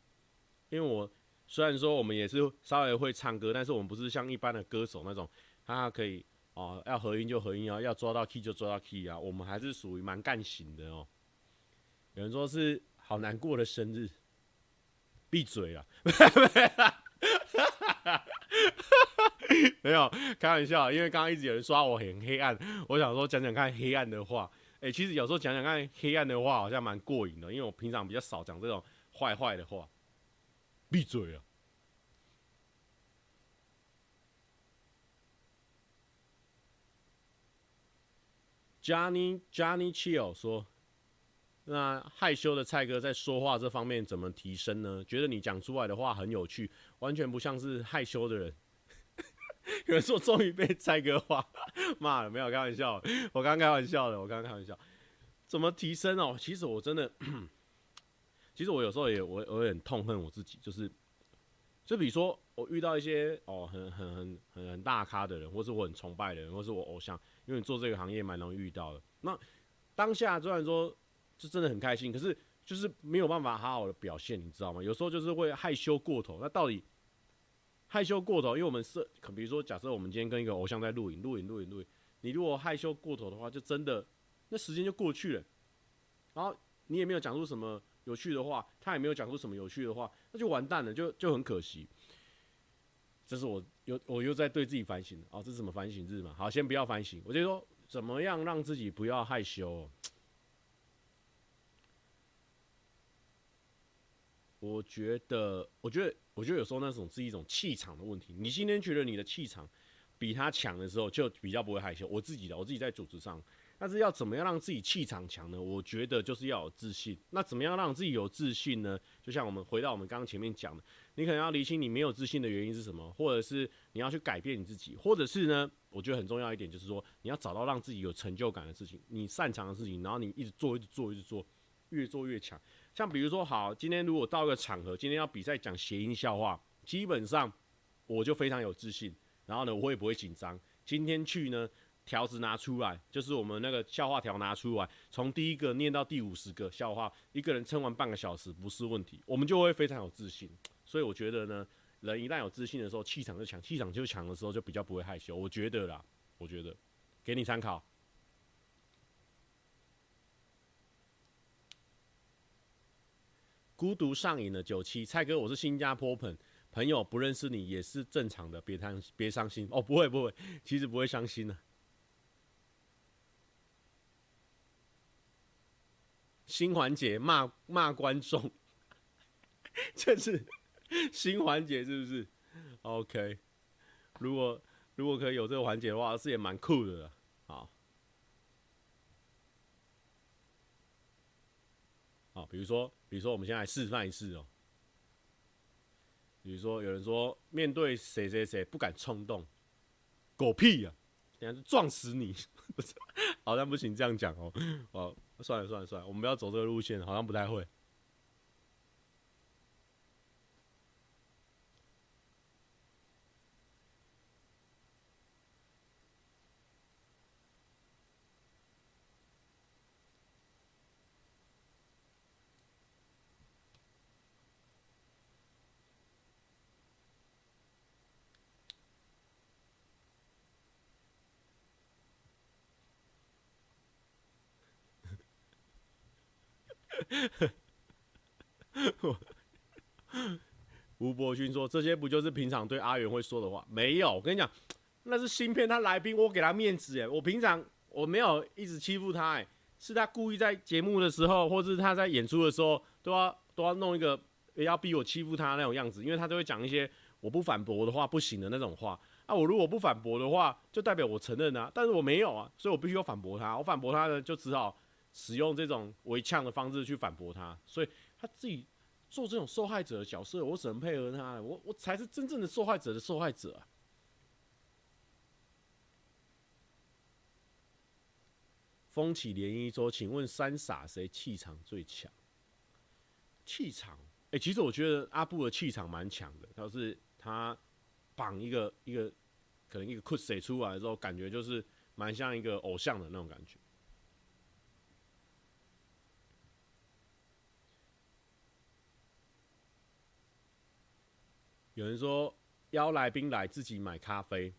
因为我。虽然说我们也是稍微会唱歌，但是我们不是像一般的歌手那种，他可以哦，要合音就合音啊，要抓到 key 就抓到 key 啊。我们还是属于蛮干型的哦。有人说是好难过的生日，闭嘴啊！没有开玩笑，因为刚刚一直有人说我很黑暗，我想说讲讲看黑暗的话。哎，其实有时候讲讲看黑暗的话，好像蛮过瘾的，因为我平常比较少讲这种坏坏的话。闭嘴啊！Johnny Johnny Chill 说：“那害羞的蔡哥在说话这方面怎么提升呢？觉得你讲出来的话很有趣，完全不像是害羞的人。”有人说：“终于被蔡哥话骂了。”没有开玩笑，我刚开玩笑的，我刚开玩笑。怎么提升哦？其实我真的。其实我有时候也我我有点痛恨我自己，就是就比如说我遇到一些哦很很很很很大咖的人，或是我很崇拜的人，或是我偶像，因为你做这个行业蛮容易遇到的。那当下虽然说就真的很开心，可是就是没有办法好好的表现，你知道吗？有时候就是会害羞过头。那到底害羞过头？因为我们是，比如说假设我们今天跟一个偶像在录影，录影，录影，录影，你如果害羞过头的话，就真的那时间就过去了，然后你也没有讲出什么。有趣的话，他也没有讲出什么有趣的话，那就完蛋了，就就很可惜。这是我又我又在对自己反省哦，这是什么反省日嘛？好，先不要反省，我就说怎么样让自己不要害羞。我觉得，我觉得，我觉得有时候那种是一种气场的问题。你今天觉得你的气场比他强的时候，就比较不会害羞。我自己的，我自己在组织上，但是要怎么样让自己气场强呢？我觉得就是要有自信。那怎么样让自己有自信呢？就像我们回到我们刚刚前面讲的，你可能要厘清你没有自信的原因是什么，或者是你要去改变你自己，或者是呢，我觉得很重要一点就是说，你要找到让自己有成就感的事情，你擅长的事情，然后你一直做，一直做，一直做，越做越强。像比如说，好，今天如果到一个场合，今天要比赛讲谐音笑话，基本上我就非常有自信，然后呢，我也不会紧张。今天去呢。条子拿出来，就是我们那个笑话条拿出来，从第一个念到第五十个笑话，一个人撑完半个小时不是问题，我们就会非常有自信。所以我觉得呢，人一旦有自信的时候，气场就强，气场就强的时候就比较不会害羞。我觉得啦，我觉得，给你参考。孤独上瘾的九七，蔡哥，我是新加坡朋朋友，不认识你也是正常的，别伤别伤心哦，不会不会，其实不会伤心的。新环节骂骂观众，这是新环节是不是？OK，如果如果可以有这个环节的话，是也蛮酷的。好，好，比如说，比如说，我们先来示范一次哦。比如说，有人说面对谁谁谁不敢冲动，狗屁呀、啊！等下就撞死你！好像不行这样讲哦。哦。算了算了算了，我们不要走这个路线，好像不太会。吴伯勋说：“这些不就是平常对阿元会说的话？没有，我跟你讲，那是新片，他来宾，我给他面子哎，我平常我没有一直欺负他哎，是他故意在节目的时候，或是他在演出的时候，都要都要弄一个要逼我欺负他那种样子，因为他都会讲一些我不反驳的话不行的那种话。啊，我如果不反驳的话，就代表我承认啊，但是我没有啊，所以我必须要反驳他。我反驳他呢，就只好。”使用这种围呛的方式去反驳他，所以他自己做这种受害者的角色，我只能配合他。我我才是真正的受害者的受害者啊！风起涟漪说：“请问三傻谁气场最强？气场？哎、其实我觉得阿布的气场蛮强的。他是他绑一个一个可能一个 cos 出来的时候，感觉就是蛮像一个偶像的那种感觉。”有人说邀来宾来自己买咖啡，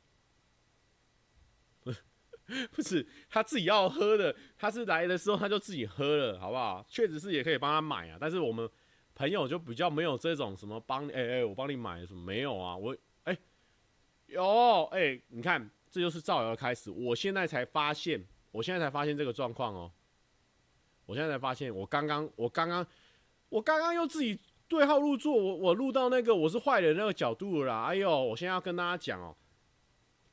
不是他自己要喝的，他是来的时候他就自己喝了，好不好？确实是也可以帮他买啊，但是我们朋友就比较没有这种什么帮哎哎，我帮你买什么没有啊？我哎、欸、有哎、你看这就是造谣的开始。我现在才发现，我现在才发现这个状况哦，我现在才发现，我刚刚我刚刚我刚刚又自己。对号入座，我我录到那个我是坏人那个角度了啦。哎呦，我现在要跟大家讲哦，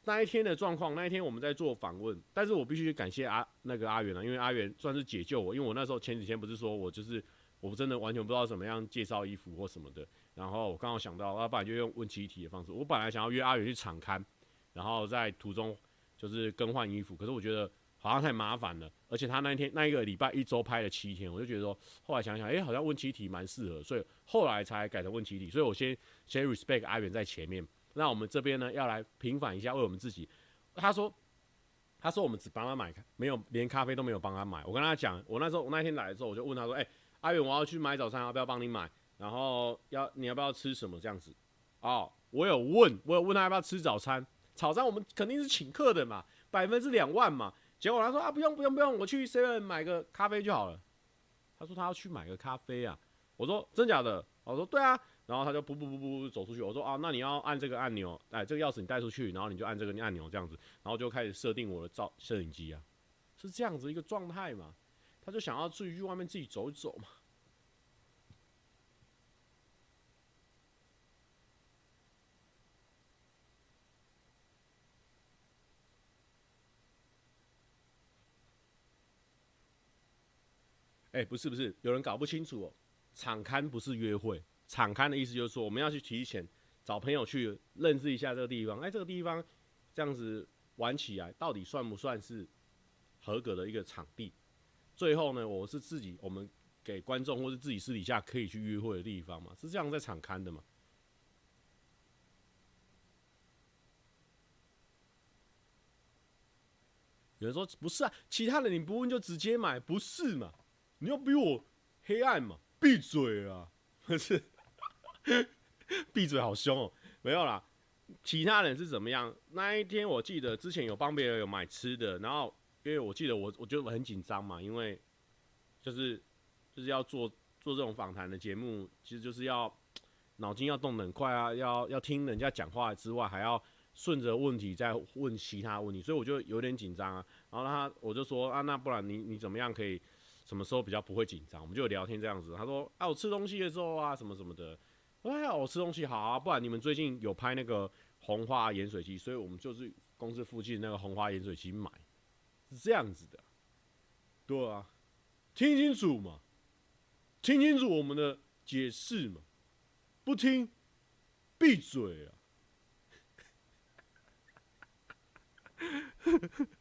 那一天的状况，那一天我们在做访问，但是我必须感谢阿那个阿元啊，因为阿元算是解救我，因为我那时候前几天不是说我就是我真的完全不知道怎么样介绍衣服或什么的，然后我刚好想到，要不然就用问七题的方式，我本来想要约阿元去场刊，然后在途中就是更换衣服，可是我觉得。好像太麻烦了，而且他那一天那一个礼拜一周拍了七天，我就觉得说，后来想想，哎、好像问七题蛮适合，所以后来才改成问七题。所以我先先 respect 阿远在前面，那我们这边呢要来平反一下，为我们自己。他说，他说我们只帮他买，没有连咖啡都没有帮他买。我跟他讲，我那时候我那天来的时候，我就问他说，哎、阿远，我要去买早餐，要不要帮你买？然后要你要不要吃什么这样子？哦，我有问，我有问他要不要吃早餐？早餐我们肯定是请客的嘛，百分之两万嘛。结果他说啊，不用不用不用，我去 seven 买个咖啡就好了。他说他要去买个咖啡啊。我说真假的？我说对啊。然后他就不不不不走出去。我说啊，那你要按这个按钮，哎，这个钥匙你带出去，然后你就按这个按钮这样子，然后就开始设定我的照摄影机啊，是这样子一个状态嘛。他就想要出去外面自己走一走嘛。哎、不是不是，有人搞不清楚哦。场勘不是约会，场勘的意思就是说，我们要去提前找朋友去认识一下这个地方。哎、这个地方这样子玩起来，到底算不算是合格的一个场地？最后呢，我是自己，我们给观众或是自己私底下可以去约会的地方嘛？是这样在场勘的嘛？有人说不是啊，其他人你不问就直接买，不是嘛？你要比我黑暗嘛？闭嘴啊！不是，闭嘴好凶哦。没有啦，其他人是怎么样？那一天我记得之前有帮别人有买吃的，然后因为我记得我我觉得我很紧张嘛，因为就是就是要做做这种访谈的节目，其实就是要脑筋要动得很快啊，要要听人家讲话之外，还要。顺着问题再问其他问题，所以我就有点紧张啊。然后他我就说啊，那不然你你怎么样可以什么时候比较不会紧张？我们就聊天这样子。他说啊，我吃东西的时候啊，什么什么的。哎，我吃东西好啊，不然你们最近有拍那个红花盐水鸡，所以我们就是公司附近那个红花盐水鸡买，是这样子的。对啊，听清楚嘛，听清楚我们的解释嘛，不听，闭嘴啊！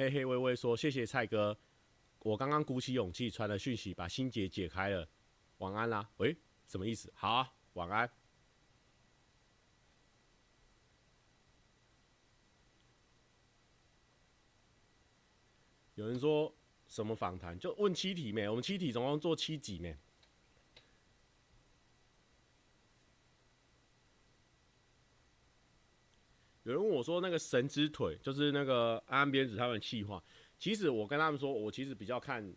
嘿嘿，微微说：“谢谢蔡哥，我刚刚鼓起勇气传了讯息，把心结解开了。晚安啦。喂，什么意思？好啊，晚安。有人说什么访谈？就问七题没？我们七题总共做七集没？”有人问我说：“那个神之腿，就是那个安安编子他们企划。其实我跟他们说，我其实比较看，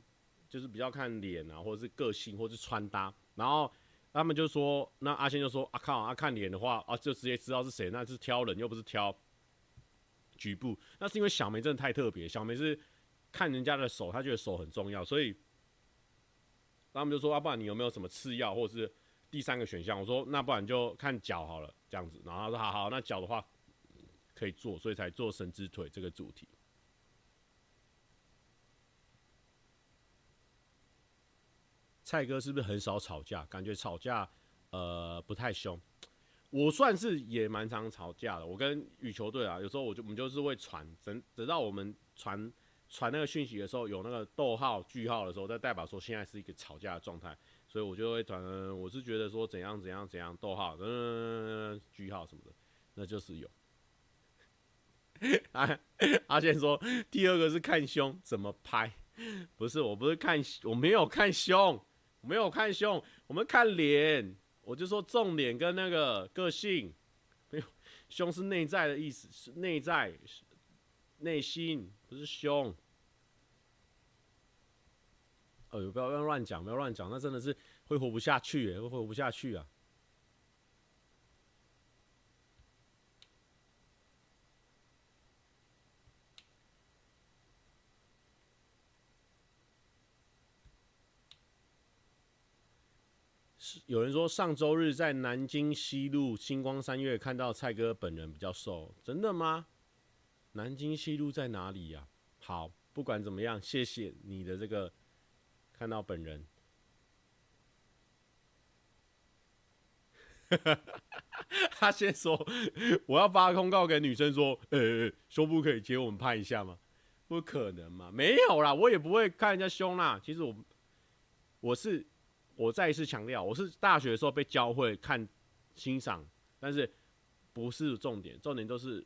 就是比较看脸啊，或者是个性，或者是穿搭。然后他们就说，那阿仙就说：啊靠，啊看脸的话，啊就直接知道是谁，那是挑人，又不是挑局部。那是因为小梅真的太特别，小梅是看人家的手，她觉得手很重要，所以他们就说：啊，不然你有没有什么次要，或者是第三个选项？我说：那不然就看脚好了，这样子。然后他说：好好，那脚的话。”可以做，所以才做神之腿这个主题。蔡哥是不是很少吵架？感觉吵架呃不太凶。我算是也蛮常吵架的。我跟羽球队啊，有时候我就我们就是会传，等等到我们传传那个讯息的时候，有那个逗号句号的时候，再代表说现在是一个吵架的状态，所以我就会传。我是觉得说怎样怎样怎样逗号嗯句号什么的，那就是有。阿阿健说，第二个是看胸怎么拍，不是，我不是看，我没有看胸，没有看胸，我们看脸，我就说重点跟那个个性，没有，胸是内在的意思，是内在，内心，不是胸。哎呦，不要不要乱讲，不要乱讲，那真的是会活不下去，会活不下去啊。有人说上周日在南京西路星光三月看到蔡哥本人比较瘦，真的吗？南京西路在哪里呀、好，不管怎么样，谢谢你的这个看到本人。他先说我要发公告给女生说，呃、胸部可以接我们拍一下吗？不可能嘛，没有啦，我也不会看人家胸啦。其实我我是。我再一次强调，我是大学的时候被教会看欣赏，但是不是重点，重点都是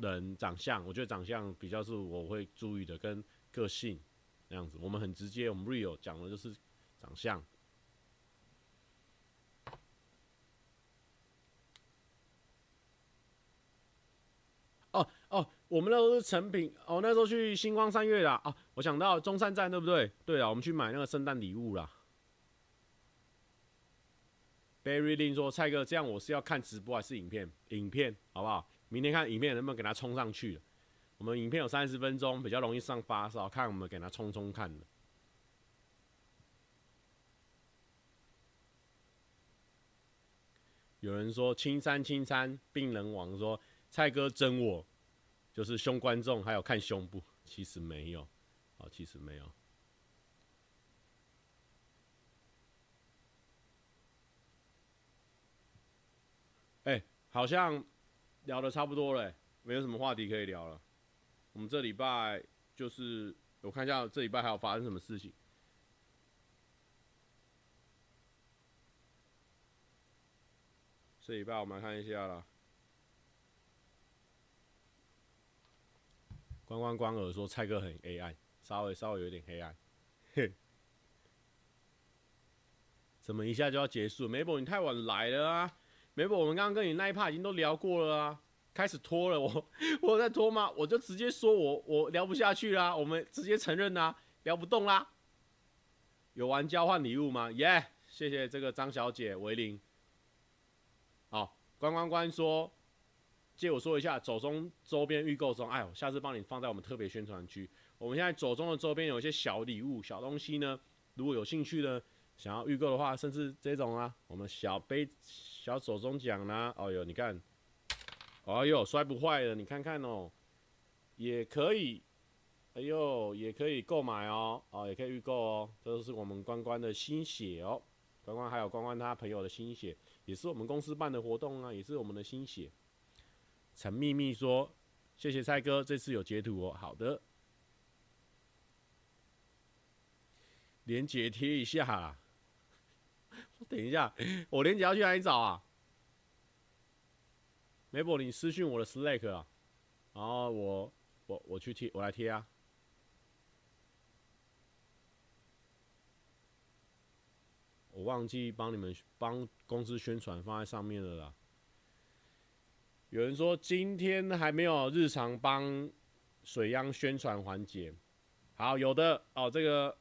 人长相。我觉得长相比较是我会注意的，跟个性那样子。我们很直接，我们 real 讲的就是长相。哦哦，我们那时候是成品哦，那时候去星光三月啦。哦，我想到中山站对不对？对啊，我们去买那个圣诞礼物啦。Barry Lin 说：“蔡哥，这样我是要看直播还是影片？影片好不好？明天看影片能不能给他冲上去？我们影片有三十分钟，比较容易上发烧，看我们给他冲冲看的。”有人说：“青山青山病人王说蔡哥真我，就是凶观众，还有看胸部，其实没有，哦，其实没有。哎、欸，好像聊的差不多了、没有什么话题可以聊了。我们这礼拜就是我看一下这礼拜还有发生什么事情。这礼拜我们来看一下啦。关关关尔说蔡哥很黑暗，稍微稍微有点黑暗。嘿，怎么一下就要结束？Mabel 你太晚来了啊！Mabel 我们刚刚跟你那一趴已经都聊过了啊，开始拖了。我我在拖吗？我就直接说我我聊不下去啦，我们直接承认啦，聊不动啦。有玩交换礼物吗？耶、谢谢这个张小姐维林。好，关关关说，借我说一下，走中周边预购中，哎呦，下次帮你放在我们特别宣传区。我们现在走中的周边有一些小礼物、小东西呢，如果有兴趣的，想要预购的话，甚至这种啊，我们小杯、小手中奖啦，哦呦，你看，哎呦，摔不坏的，你看看哦，也可以，哎呦，也可以购买哦，哦，也可以预购哦，这都是我们关关的心血哦，关关还有关关他朋友的心血。也是我们公司办的活动啊，也是我们的心血。陈秘密说：“谢谢蔡哥，这次有截图哦。”好的，连结贴一下啦。等一下，我连结要去哪里找啊？梅博，你私讯我的 Slack 啊，然后我我我去贴，我来贴啊。我忘记帮你们帮公司宣传放在上面了啦。有人说今天还没有日常帮水央宣传环节，好，有的哦，这个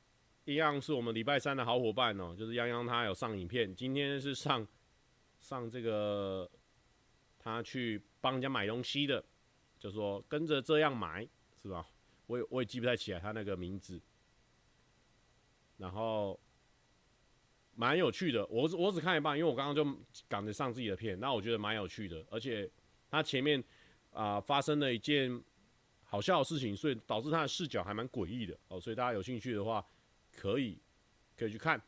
一样是我们礼拜三的好伙伴哦，就是泱泱他有上影片，今天是上上这个他去帮人家买东西的，就说跟着这样买是吧？我也我也记不太起来他那个名字，然后。蛮有趣的，我我只看一半，因为我刚刚就赶着上自己的片，那我觉得蛮有趣的，而且他前面啊、发生了一件好笑的事情，所以导致他的视角还蛮诡异的哦，所以大家有兴趣的话，可以可以去看。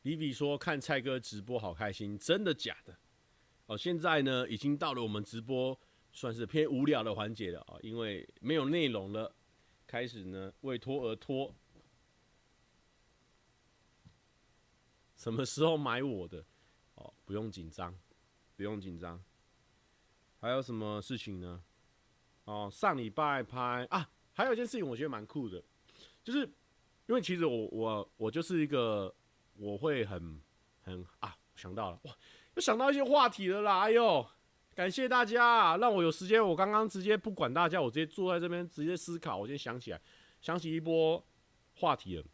比比说看蔡哥直播好开心，真的假的？哦，现在呢已经到了我们直播。算是偏无聊的环节了啊，因为没有内容了，开始呢为拖而拖。什么时候买我的？哦，不用紧张，不用紧张。还有什么事情呢？哦，上礼拜拍啊，还有一件事情我觉得蛮酷的，就是因为其实我我我就是一个我会很很啊，想到了哇，又想到一些话题了啦，哎呦。感谢大家，让我有时间。我刚刚直接不管大家，我直接坐在这边直接思考。我先想起来，想起一波话题了，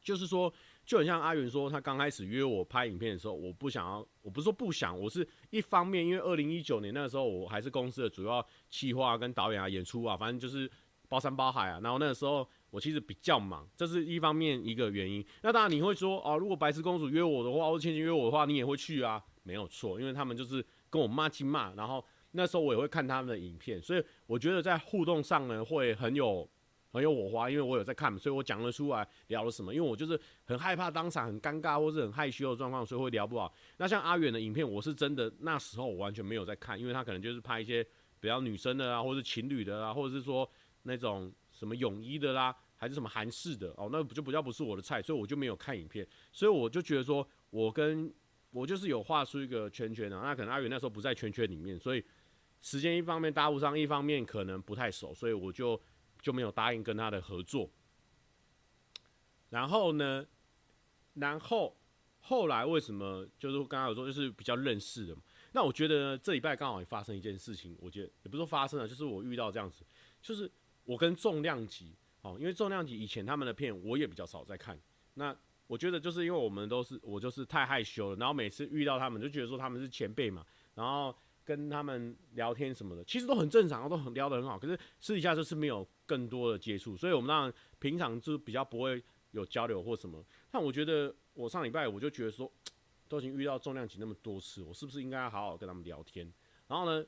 就是说，就很像阿元说，他刚开始约我拍影片的时候，我不想要，我不是说不想，我是一方面，因为二零一九年那个时候我还是公司的主要企划跟导演啊、演出啊，反正就是包山包海啊。然后那个时候我其实比较忙，这是一方面一个原因。那当然你会说，哦，如果白痴公主约我的话，或者倩倩约我的话，你也会去啊？没有错，因为他们就是。跟我骂亲骂，然后那时候我也会看他们的影片，所以我觉得在互动上呢会很有很有火花，因为我有在看，所以我讲了出来聊了什么。因为我就是很害怕当场很尴尬或是很害羞的状况，所以会聊不好。那像阿远的影片，我是真的那时候我完全没有在看，因为他可能就是拍一些比较女生的啊，或者是情侣的啊，或者是说那种什么泳衣的啦，还是什么韩式的哦，那就比较不是我的菜，所以我就没有看影片。所以我就觉得说我跟我就是有画出一个圈圈啊，那可能阿远那时候不在圈圈里面，所以时间一方面搭不上，一方面可能不太熟，所以我就就没有答应跟他的合作。然后呢，然后后来为什么就是刚刚有说就是比较认识的嘛？那我觉得呢，这礼拜刚好也发生一件事情，我觉得也不是说发生了，就是我遇到这样子，就是我跟重量级哦，因为重量级以前他们的片我也比较少在看，那。我觉得就是因为我们都是我就是太害羞了，然后每次遇到他们就觉得说他们是前辈嘛，然后跟他们聊天什么的，其实都很正常，都很聊得很好。可是私底下就是没有更多的接触，所以我们当然平常就比较不会有交流或什么。但我觉得我上礼拜我就觉得说，都已经遇到重量级那么多次，我是不是应该好好跟他们聊天？然后呢，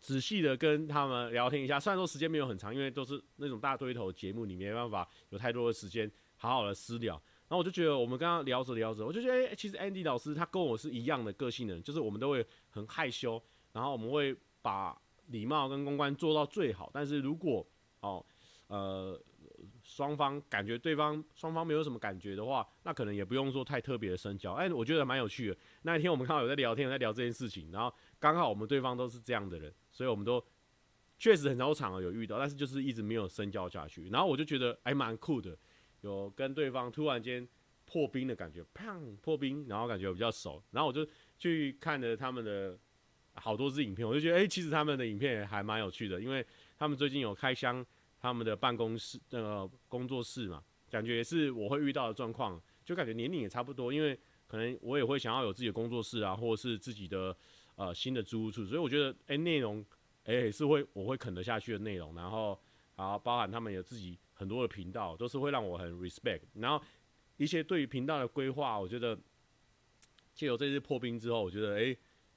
仔细的跟他们聊天一下。虽然说时间没有很长，因为都是那种大堆头节目，你没办法有太多的时间好好的私聊。然后我就觉得，我们刚刚聊着聊着，我就觉得，哎，其实 Andy 老师他跟我是一样的个性的人，就是我们都会很害羞，然后我们会把礼貌跟公关做到最好。但是如果哦，呃。双方感觉对方双方没有什么感觉的话，那可能也不用说太特别的深交。哎，我觉得蛮有趣的。那一天我们刚好有在聊天，有在聊这件事情，然后刚好我们对方都是这样的人，所以我们都确实很少场合有遇到，但是就是一直没有深交下去。然后我就觉得哎蛮酷的，有跟对方突然间破冰的感觉，砰破冰，然后感觉比较熟。然后我就去看了他们的好多支影片，我就觉得哎，其实他们的影片还蛮有趣的，因为他们最近有开箱。他们的办公室、那个工作室嘛，感觉也是我会遇到的状况，就感觉年龄也差不多，因为可能我也会想要有自己的工作室啊，或者是自己的呃新的租屋处，所以我觉得哎内容哎也是会我会啃得下去的内容，然后啊包含他们有自己很多的频道，都是会让我很 respect，然后一些对于频道的规划，我觉得借由这次破冰之后，我觉得哎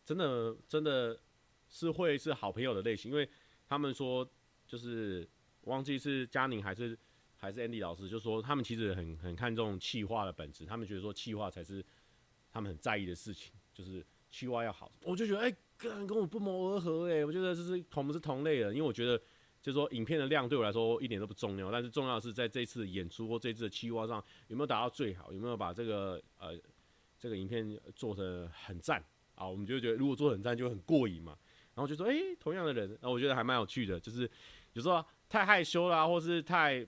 真的真的是会是好朋友的类型，因为他们说就是。忘记是佳宁还是还是 Andy 老师，就说他们其实很很看重企划的本质，他们觉得说企划才是他们很在意的事情，就是企划要好。我就觉得哎，跟、跟我不谋而合哎，我觉得这是同不是同类的，因为我觉得就是说影片的量对我来说一点都不重要，但是重要的是在这次演出或这次的企划上有没有达到最好，有没有把这个呃这个影片做得很赞啊？我们就觉得如果做得很赞就很过瘾嘛，然后就说哎、同样的人，那我觉得还蛮有趣的，就是有时候。太害羞啦、或是太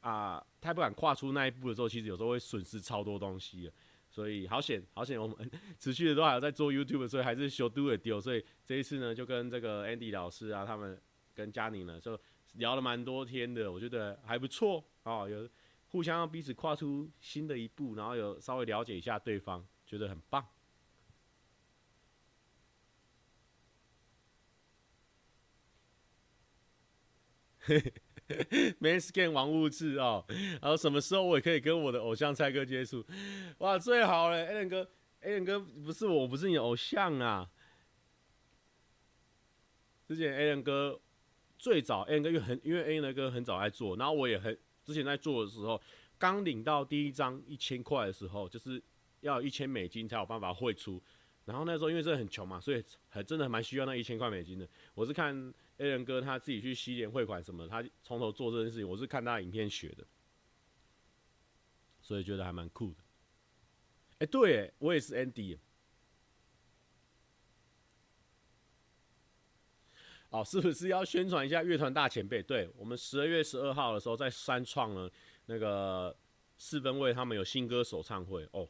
啊、太不敢跨出那一步的时候，其实有时候会损失超多东西。所以好险好险，我们 持续的都还在做 YouTube，所以还是修 do 的丢。所以这一次呢，就跟这个 Andy 老师啊，他们跟佳宁呢，就聊了蛮多天的，我觉得还不错哦，有互相彼此跨出新的一步，然后有稍微了解一下对方，觉得很棒。没 scan 王物质哦，然后什么时候我也可以跟我的偶像蔡哥接触？哇，最好了，Allen 哥，Allen 哥不是我，不是你偶像啊。之前 Allen 哥最早，Allen 哥又很，因为 Allen 哥很早在做，然后我也很之前在做的时候，刚领到第一张一千块的时候，就是要一千美金才有办法汇出，然后那时候因为真的很穷嘛，所以还真的蛮需要那一千块美金的。我是看。A 人哥他自己去西联汇款什么，他从头做这件事情，我是看他影片学的，所以觉得还蛮酷的。哎，对，我也是 Andy。哦，是不是要宣传一下乐团大前辈？对，我们十二月十二号的时候在三创呢，那个四分卫他们有新歌首唱会哦，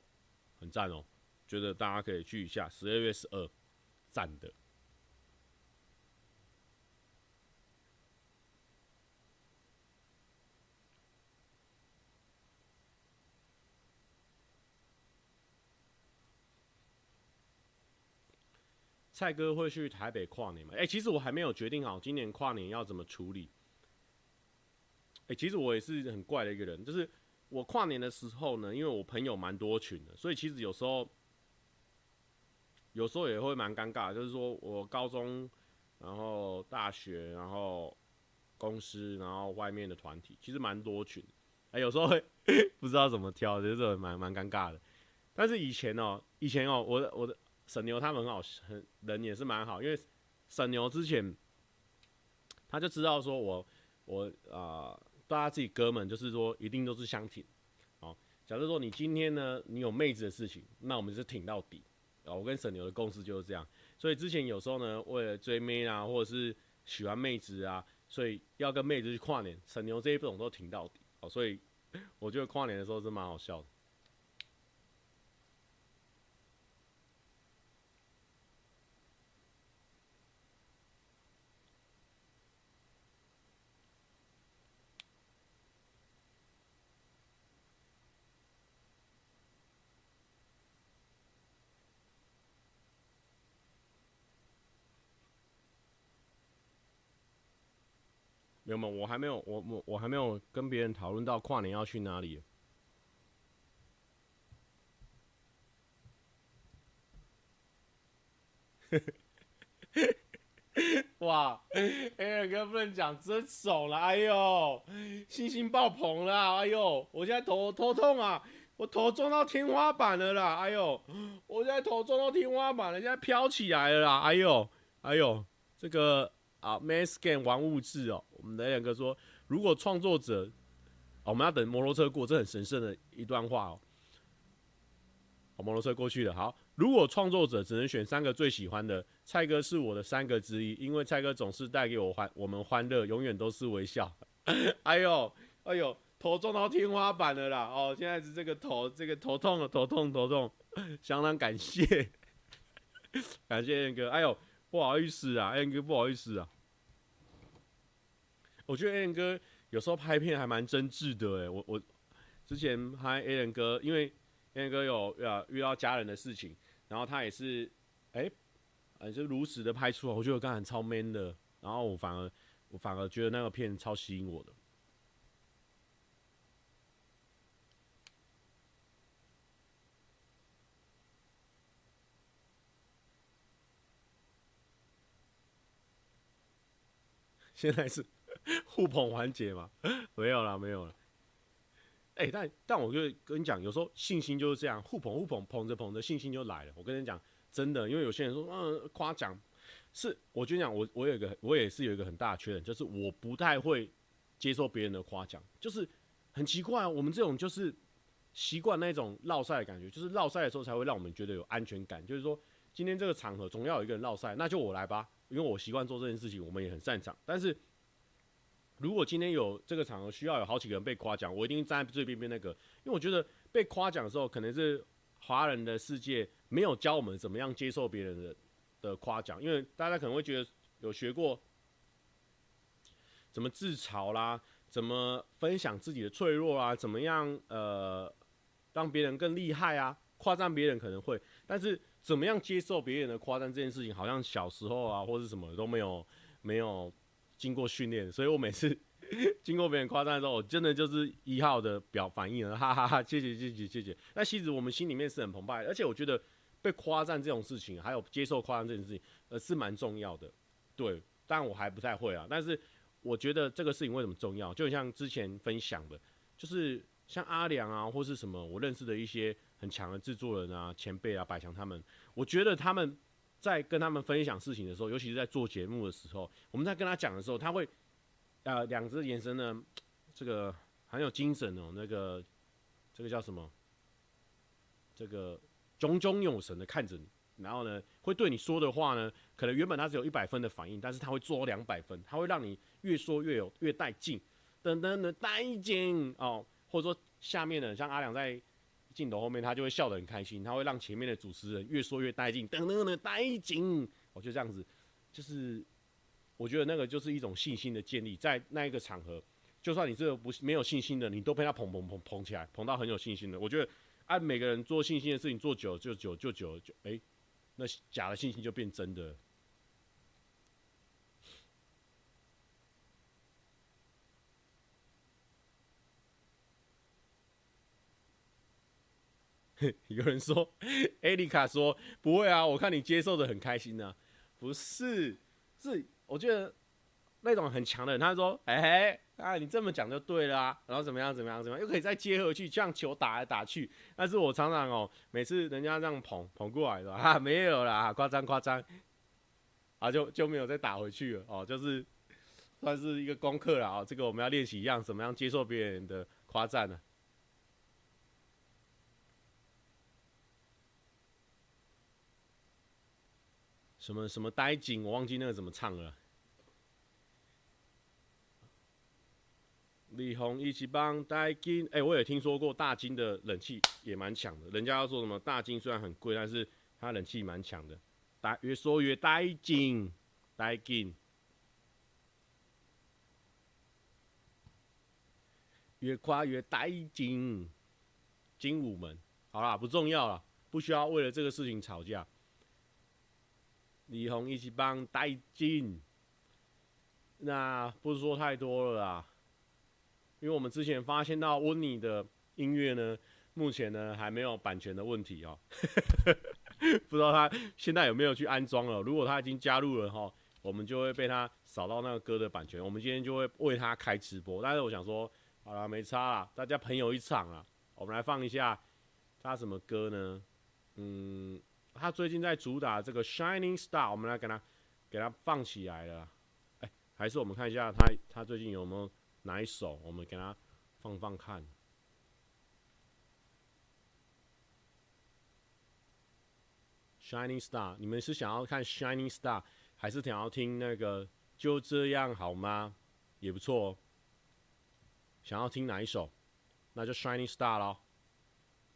很赞哦，觉得大家可以去一下。十二月十二，赞的。蔡哥会去台北跨年吗？哎、其实我还没有决定好今年跨年要怎么处理。哎、其实我也是很怪的一个人，就是我跨年的时候呢，因为我朋友蛮多群的，所以其实有时候有时候也会蛮尴尬。就是说我高中，然后大学，然后公司，然后外面的团体，其实蛮多群。哎、有时候会 不知道怎么挑，就是蛮蛮尴尬的。但是以前哦、以前哦、我的我的。沈牛他们很好，很人也是蛮好，因为沈牛之前他就知道说我我啊、大家自己哥们就是说一定都是相挺，哦，假如说你今天呢你有妹子的事情，那我们是挺到底，啊，我跟沈牛的共识就是这样，所以之前有时候呢为了追妹啊，或者是喜欢妹子啊，所以要跟妹子去跨年，沈牛这一种都挺到底，哦，所以我觉得跨年的时候是蛮好笑的。我还没有，我我我还没有跟别人讨论到跨年要去哪里。哇，air 哥不能讲真爽了，哎呦，信心爆棚了，哎呦，我现在头头痛啊，我头撞到天花板了啦，哎呦，我现在头撞到天花板了，现在飘起来了啦，哎呦，哎呦，这个啊，Mascan 玩物质哦，我们的 Aaron 哥说，如果创作者，哦，我们要等摩托车过，这很神圣的一段话哦。摩托车过去了。好，如果创作者只能选三个最喜欢的，蔡哥是我的三个之一，因为蔡哥总是带给我欢我们欢乐，永远都是微笑。哎呦，哎呦，头撞到天花板了啦！哦，现在是这个头，这个头痛了，头痛，头痛，相当感谢，感谢燕哥。哎呦，不好意思啊，，N 哥不好意思啊。我觉得 N 哥有时候拍片还蛮真挚的，哎，我我之前拍 an 哥，因为。N 哥有呃遇到家人的事情，然后他也是，哎、欸，就如实的拍出来，我觉得我刚才超 man 的，然后我反而我反而觉得那个片超吸引我的。现在是 互捧环节吗？没有了，没有了。哎、但但我就跟你讲，有时候信心就是这样，互捧互捧，捧着捧着，信心就来了。我跟你讲，真的，因为有些人说，嗯，夸奖是，我就讲，我我有一个，我也是有一个很大的缺点，就是我不太会接受别人的夸奖，就是很奇怪，啊我们这种就是习惯那种绕赛的感觉，就是绕赛的时候才会让我们觉得有安全感，就是说今天这个场合总要有一个人绕赛，那就我来吧，因为我习惯做这件事情，我们也很擅长，但是。如果今天有这个场合需要有好几个人被夸奖，我一定站在最边边那个，因为我觉得被夸奖的时候，可能是华人的世界没有教我们怎么样接受别人的的夸奖，因为大家可能会觉得有学过怎么自嘲啦，怎么分享自己的脆弱啊，怎么样呃让别人更厉害啊，夸赞别人可能会，但是怎么样接受别人的夸赞这件事情，好像小时候啊或是什么都没有没有。经过训练，所以我每次经过别人夸赞的时候，我真的就是一号的表反应了，哈哈哈，谢谢谢谢谢谢。那其实我们心里面是很澎湃，而且我觉得被夸赞这种事情，还有接受夸赞这件事情，呃，是蛮重要的。对，但我还不太会啊。但是我觉得这个事情为什么重要？就像之前分享的，就是像阿良啊，或是什么我认识的一些很强的制作人啊、前辈啊、百强他们，我觉得他们。在跟他们分享事情的时候，尤其是在做节目的时候，我们在跟他讲的时候，他会，呃，两只眼神呢，这个很有精神哦，那个，这个叫什么？这个炯炯有神的看着你，然后呢，会对你说的话呢，可能原本他只有一百分的反应，但是他会做两百分，他会让你越说越有越带劲，等等的带劲哦，或者说下面呢，像阿良在。镜头后面，他就会笑得很开心，他会让前面的主持人越说越带劲，等等的带劲，我就这样子，就是我觉得那个就是一种信心的建立，在那一个场合，就算你这个不没有信心的，你都被他捧捧捧捧起来，捧到很有信心的。我觉得按每个人做信心的事情做久就久就久就哎，那假的信心就变真的。有人说，艾丽卡说不会啊，我看你接受的很开心呢、不是，是我觉得那种很强的人，他说，哎、欸，啊，你这么讲就对了，然后怎么样怎么样怎么样，又可以再接回去，这样球打来打去。但是我常常哦，每次人家这样捧捧过来的，啊，没有啦，夸张夸张，啊，就就没有再打回去了哦，就是算是一个功课了啊。这个我们要练习一样，怎么样接受别人的夸赞呢？什么什么带劲，我忘记那个怎么唱了。李红一起帮带劲，哎，我也听说过大金的冷气也蛮强的。人家要说什么大金虽然很贵，但是它冷气蛮强的。带越说越带劲，带劲，越夸越带劲。精武门，好啦，不重要了，不需要为了这个事情吵架。李红一起帮带劲，那不是说太多了啦，因为我们之前发现到温妮的音乐呢，目前呢还没有版权的问题哦、不知道他现在有没有去安装了。如果他已经加入了哈，我们就会被他扫到那个歌的版权。我们今天就会为他开直播。但是我想说，好了，没差啦，大家朋友一场啊。我们来放一下他什么歌呢？嗯，他最近在主打这个 Shining Star，我们来给他给他放起来了。哎、还是我们看一下他他最近有没有哪一首，我们给他放放看。Shining Star，你们是想要看 Shining Star，还是想要听那个就这样好吗？也不错哦。想要听哪一首？那就 Shining Star 咯。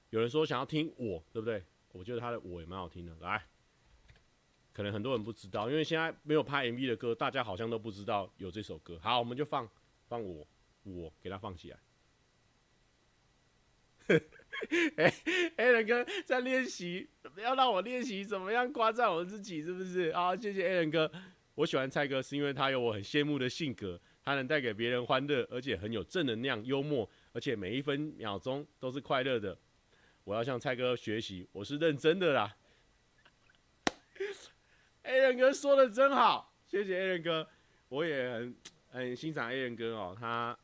有人说想要听我，对不对？我觉得他的我也蛮好听的。来，可能很多人不知道，因为现在没有拍 MV 的歌，大家好像都不知道有这首歌。好，我们就放放我，我给他放起来。哎 哎，人哥在练习，要让我练习怎么样夸赞我自己，是不是？啊，谢谢 a 哥，我喜欢蔡哥是因为他有我很羡慕的性格，他能带给别人欢乐，而且很有正能量、幽默，而且每一分秒钟都是快乐的。我要向蔡哥学习，我是认真的啦。Alan 哥说的真好，谢谢 Alan 哥，我也很很欣赏 Alan 哥哦，他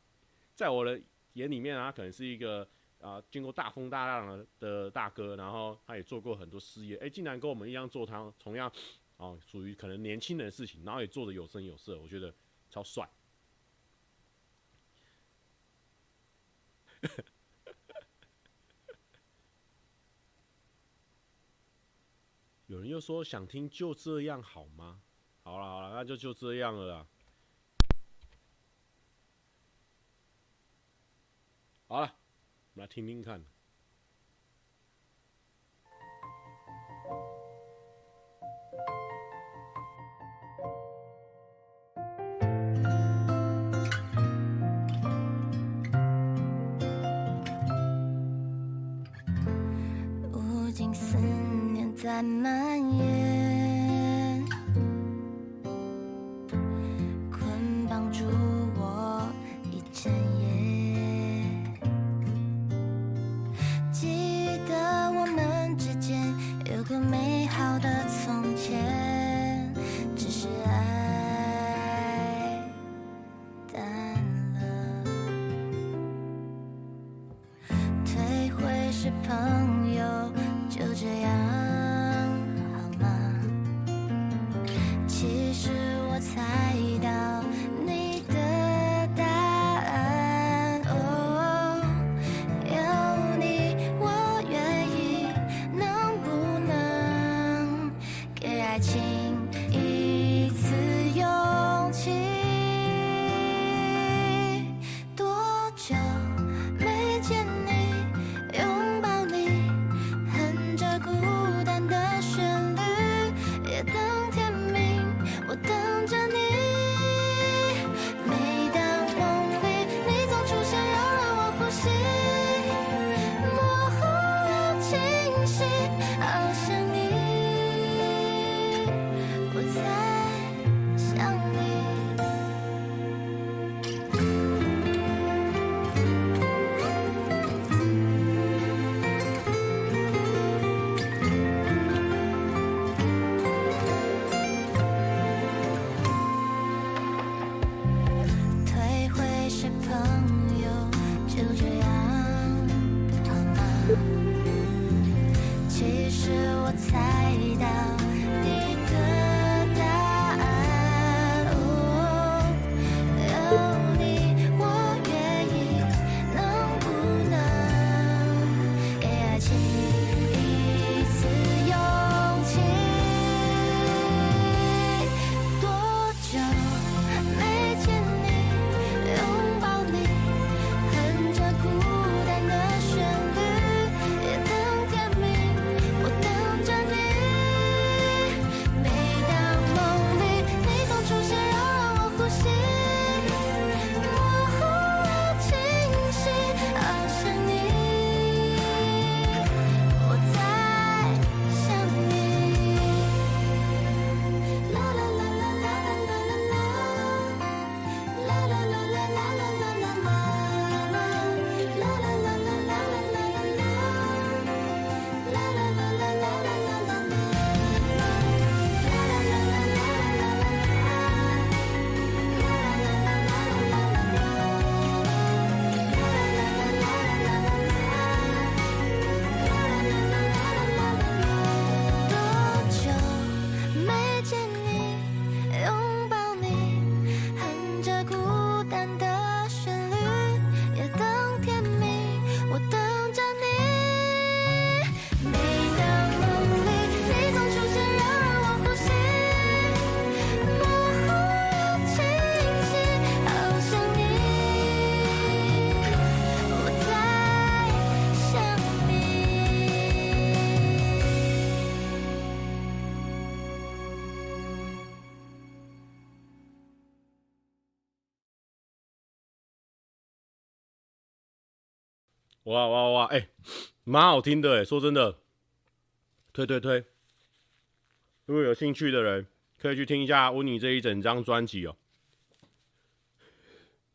在我的眼里面啊，他可能是一个。啊，经过大风大浪的大哥，然后他也做过很多事业，哎，竟然跟我们一样做他同样，哦，属于可能年轻人的事情，然后也做的有声有色，我觉得超帅。有人又说想听就这样好吗？好了好了，那就就这样了啦。好了。我们来听听看。在蔓延，哇哇哇！哎、欸，蛮好听的哎，说真的，推推推，如果有兴趣的人可以去听一下温妮这一整张专辑哦。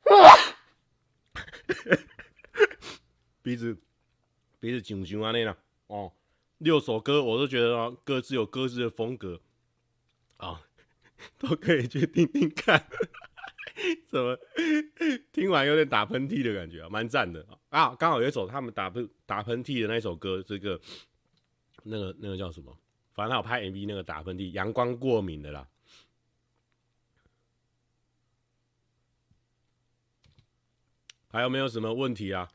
鼻子鼻子紧紧啊那样哦，六首歌我都觉得各自有各自的风格啊、都可以去听听看。怎么听完有点打喷嚏的感觉啊？蛮赞的啊！刚好有一首他们打喷打喷嚏的那首歌，这个那个那个叫什么？反正他有拍 MV 那个打喷嚏，阳光过敏的啦。还有没有什么问题啊？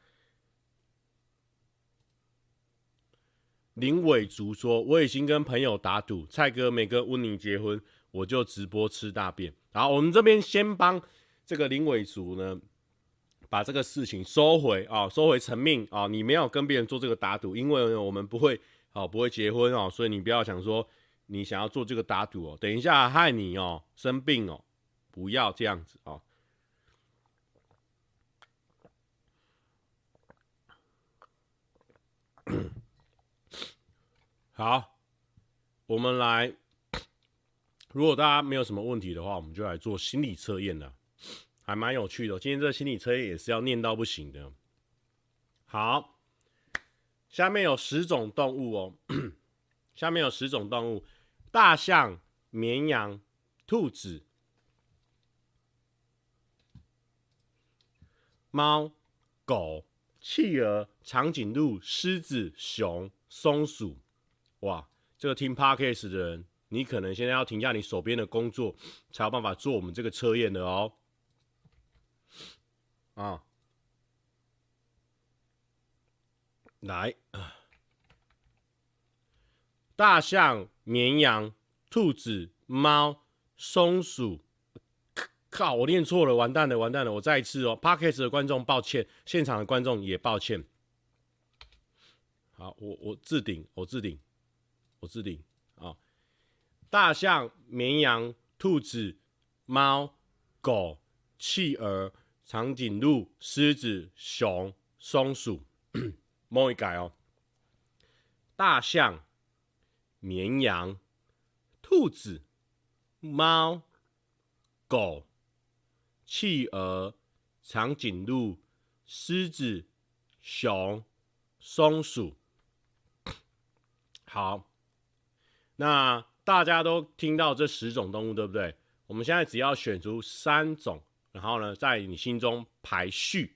林伟竹说：“我已经跟朋友打赌，蔡哥没跟温宁结婚，我就直播吃大便。”好我们这边先帮这个林伟竹呢，把这个事情收回啊，收回成命啊！你没有跟别人做这个打赌，因为我们不会哦，不会结婚哦，所以你不要想说你想要做这个打赌哦，等一下害你哦生病哦，不要这样子哦。好，我们来。如果大家没有什么问题的话，我们就来做心理测验了，还蛮有趣的。今天这心理测验也是要念到不行的。好，下面有十种动物哦，下面有十种动物：大象、绵羊、兔子、猫、狗、企鹅、长颈鹿、狮子、熊、松鼠。哇，这个听 Podcast 的人。你可能现在要停下你手边的工作，才有办法做我们这个测验的哦。啊，来，大象、绵羊、兔子、猫、松鼠。靠，我念错了，完蛋了，完蛋了！我再一次哦，Podcast 的观众抱歉，现场的观众也抱歉。好，我我置顶，我置顶，我置顶。大象、绵羊、兔子、猫、狗、企鹅、长颈鹿、狮子、熊、松鼠，摸一改哦。大象、绵羊、兔子、猫、狗、企鹅、长颈鹿、狮子、熊、松鼠。好，那。大家都听到这十种动物，对不对？我们现在只要选出三种，然后呢，在你心中排序，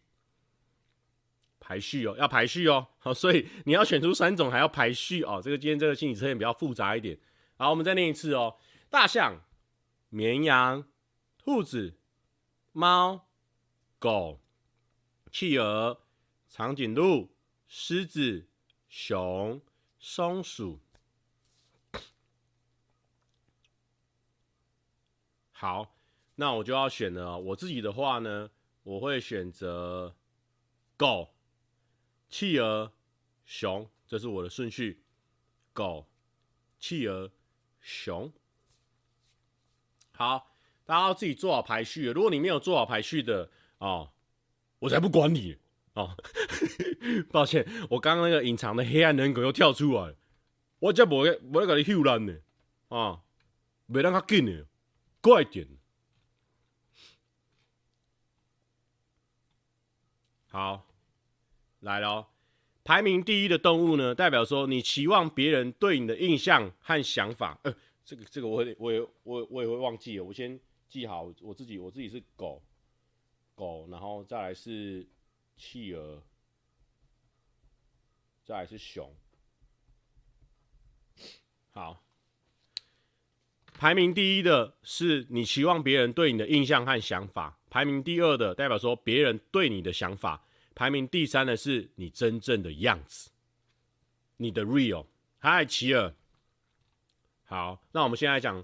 排序哦，要排序哦。好，所以你要选出三种，还要排序哦。这个今天这个心理测验比较复杂一点。好，我们再念一次哦：大象、绵羊、兔子、猫、狗、企鹅、长颈鹿、狮子、熊、松鼠。好，那我就要选了。我自己的话呢，我会选择狗、企鹅、熊，这是我的顺序。狗、企鹅、熊。好，大家要自己做好排序。如果你没有做好排序的哦，我才不管你哦。抱歉，我刚刚那个隐藏的黑暗人格又跳出来，我才不会不会给你秀烂的啊，没让他进的。快点！好，来了。排名第一的动物呢，代表说你期望别人对你的印象和想法。呃，这个这个我也我也我我也会忘记了，我先记好。我自己我自己是狗，狗，然后再来是企鹅，再来是熊。好。排名第一的是你期望别人对你的印象和想法，排名第二的代表说别人对你的想法，排名第三的是你真正的样子，你的 real。嗨，齐尔，好，那我们现在讲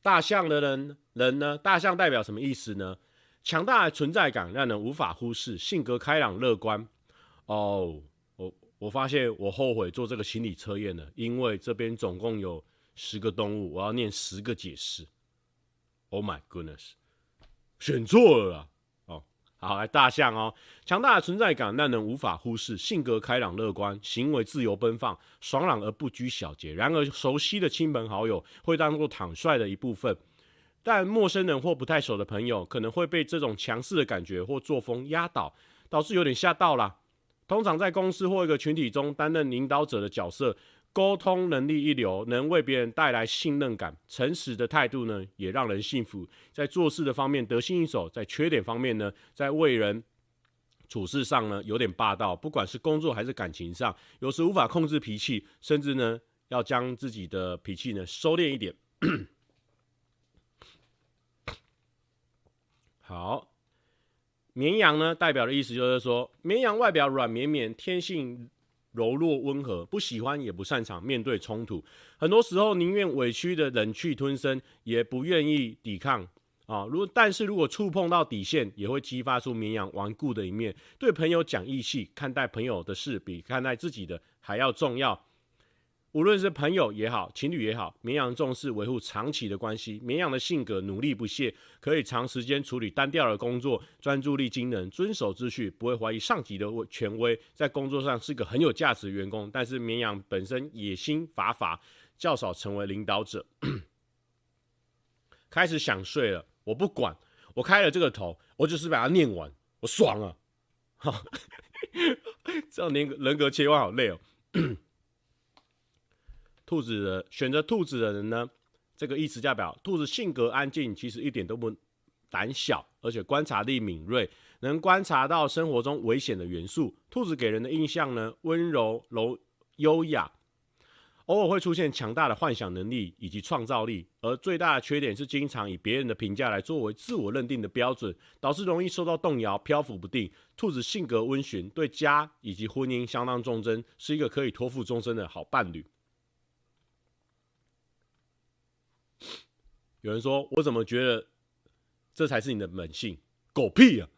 大象的人人呢？大象代表什么意思呢？强大的存在感让人无法忽视，性格开朗乐观。哦，我我发现我后悔做这个心理测验了，因为这边总共有。十个动物，我要念十个解释。Oh my goodness，选错了啦！哦，好，来大象哦，强大的存在感让人无法忽视，性格开朗乐观，行为自由奔放，爽朗而不拘小节。然而，熟悉的亲朋好友会当作坦率的一部分，但陌生人或不太熟的朋友可能会被这种强势的感觉或作风压倒，导致有点吓到啦。通常在公司或一个群体中担任领导者的角色。沟通能力一流，能为别人带来信任感。诚实的态度呢，也让人信服。在做事的方面得心应手，在缺点方面呢，在为人处事上呢，有点霸道。不管是工作还是感情上，有时无法控制脾气，甚至呢，要将自己的脾气呢收敛一点。好，绵羊呢，代表的意思就是说，绵羊外表软绵绵，天性。柔弱温和，不喜欢也不擅长面对冲突，很多时候宁愿委屈的忍气吞声，也不愿意抵抗啊。如但是如果触碰到底线，也会激发出绵羊顽固的一面，对朋友讲义气，看待朋友的事比看待自己的还要重要。无论是朋友也好，情侣也好，绵羊重视维护长期的关系。绵羊的性格努力不懈，可以长时间处理单调的工作，专注力惊人，遵守秩序，不会怀疑上级的权威，在工作上是个很有价值的员工。但是绵羊本身野心乏乏，较少成为领导者。开始想睡了，我不管，我开了这个头，我就是把它念完，我爽了。哈，这样人人格切换好累哦。兔子的选择兔子的人呢，这个意思代表兔子性格安静，其实一点都不胆小，而且观察力敏锐，能观察到生活中危险的元素。兔子给人的印象呢，温柔、柔、优雅，偶尔会出现强大的幻想能力以及创造力，而最大的缺点是经常以别人的评价来作为自我认定的标准，导致容易受到动摇、漂浮不定。兔子性格温驯，对家以及婚姻相当忠贞，是一个可以托付终身的好伴侣。有人说：“我怎么觉得这才是你的本性？狗屁啊！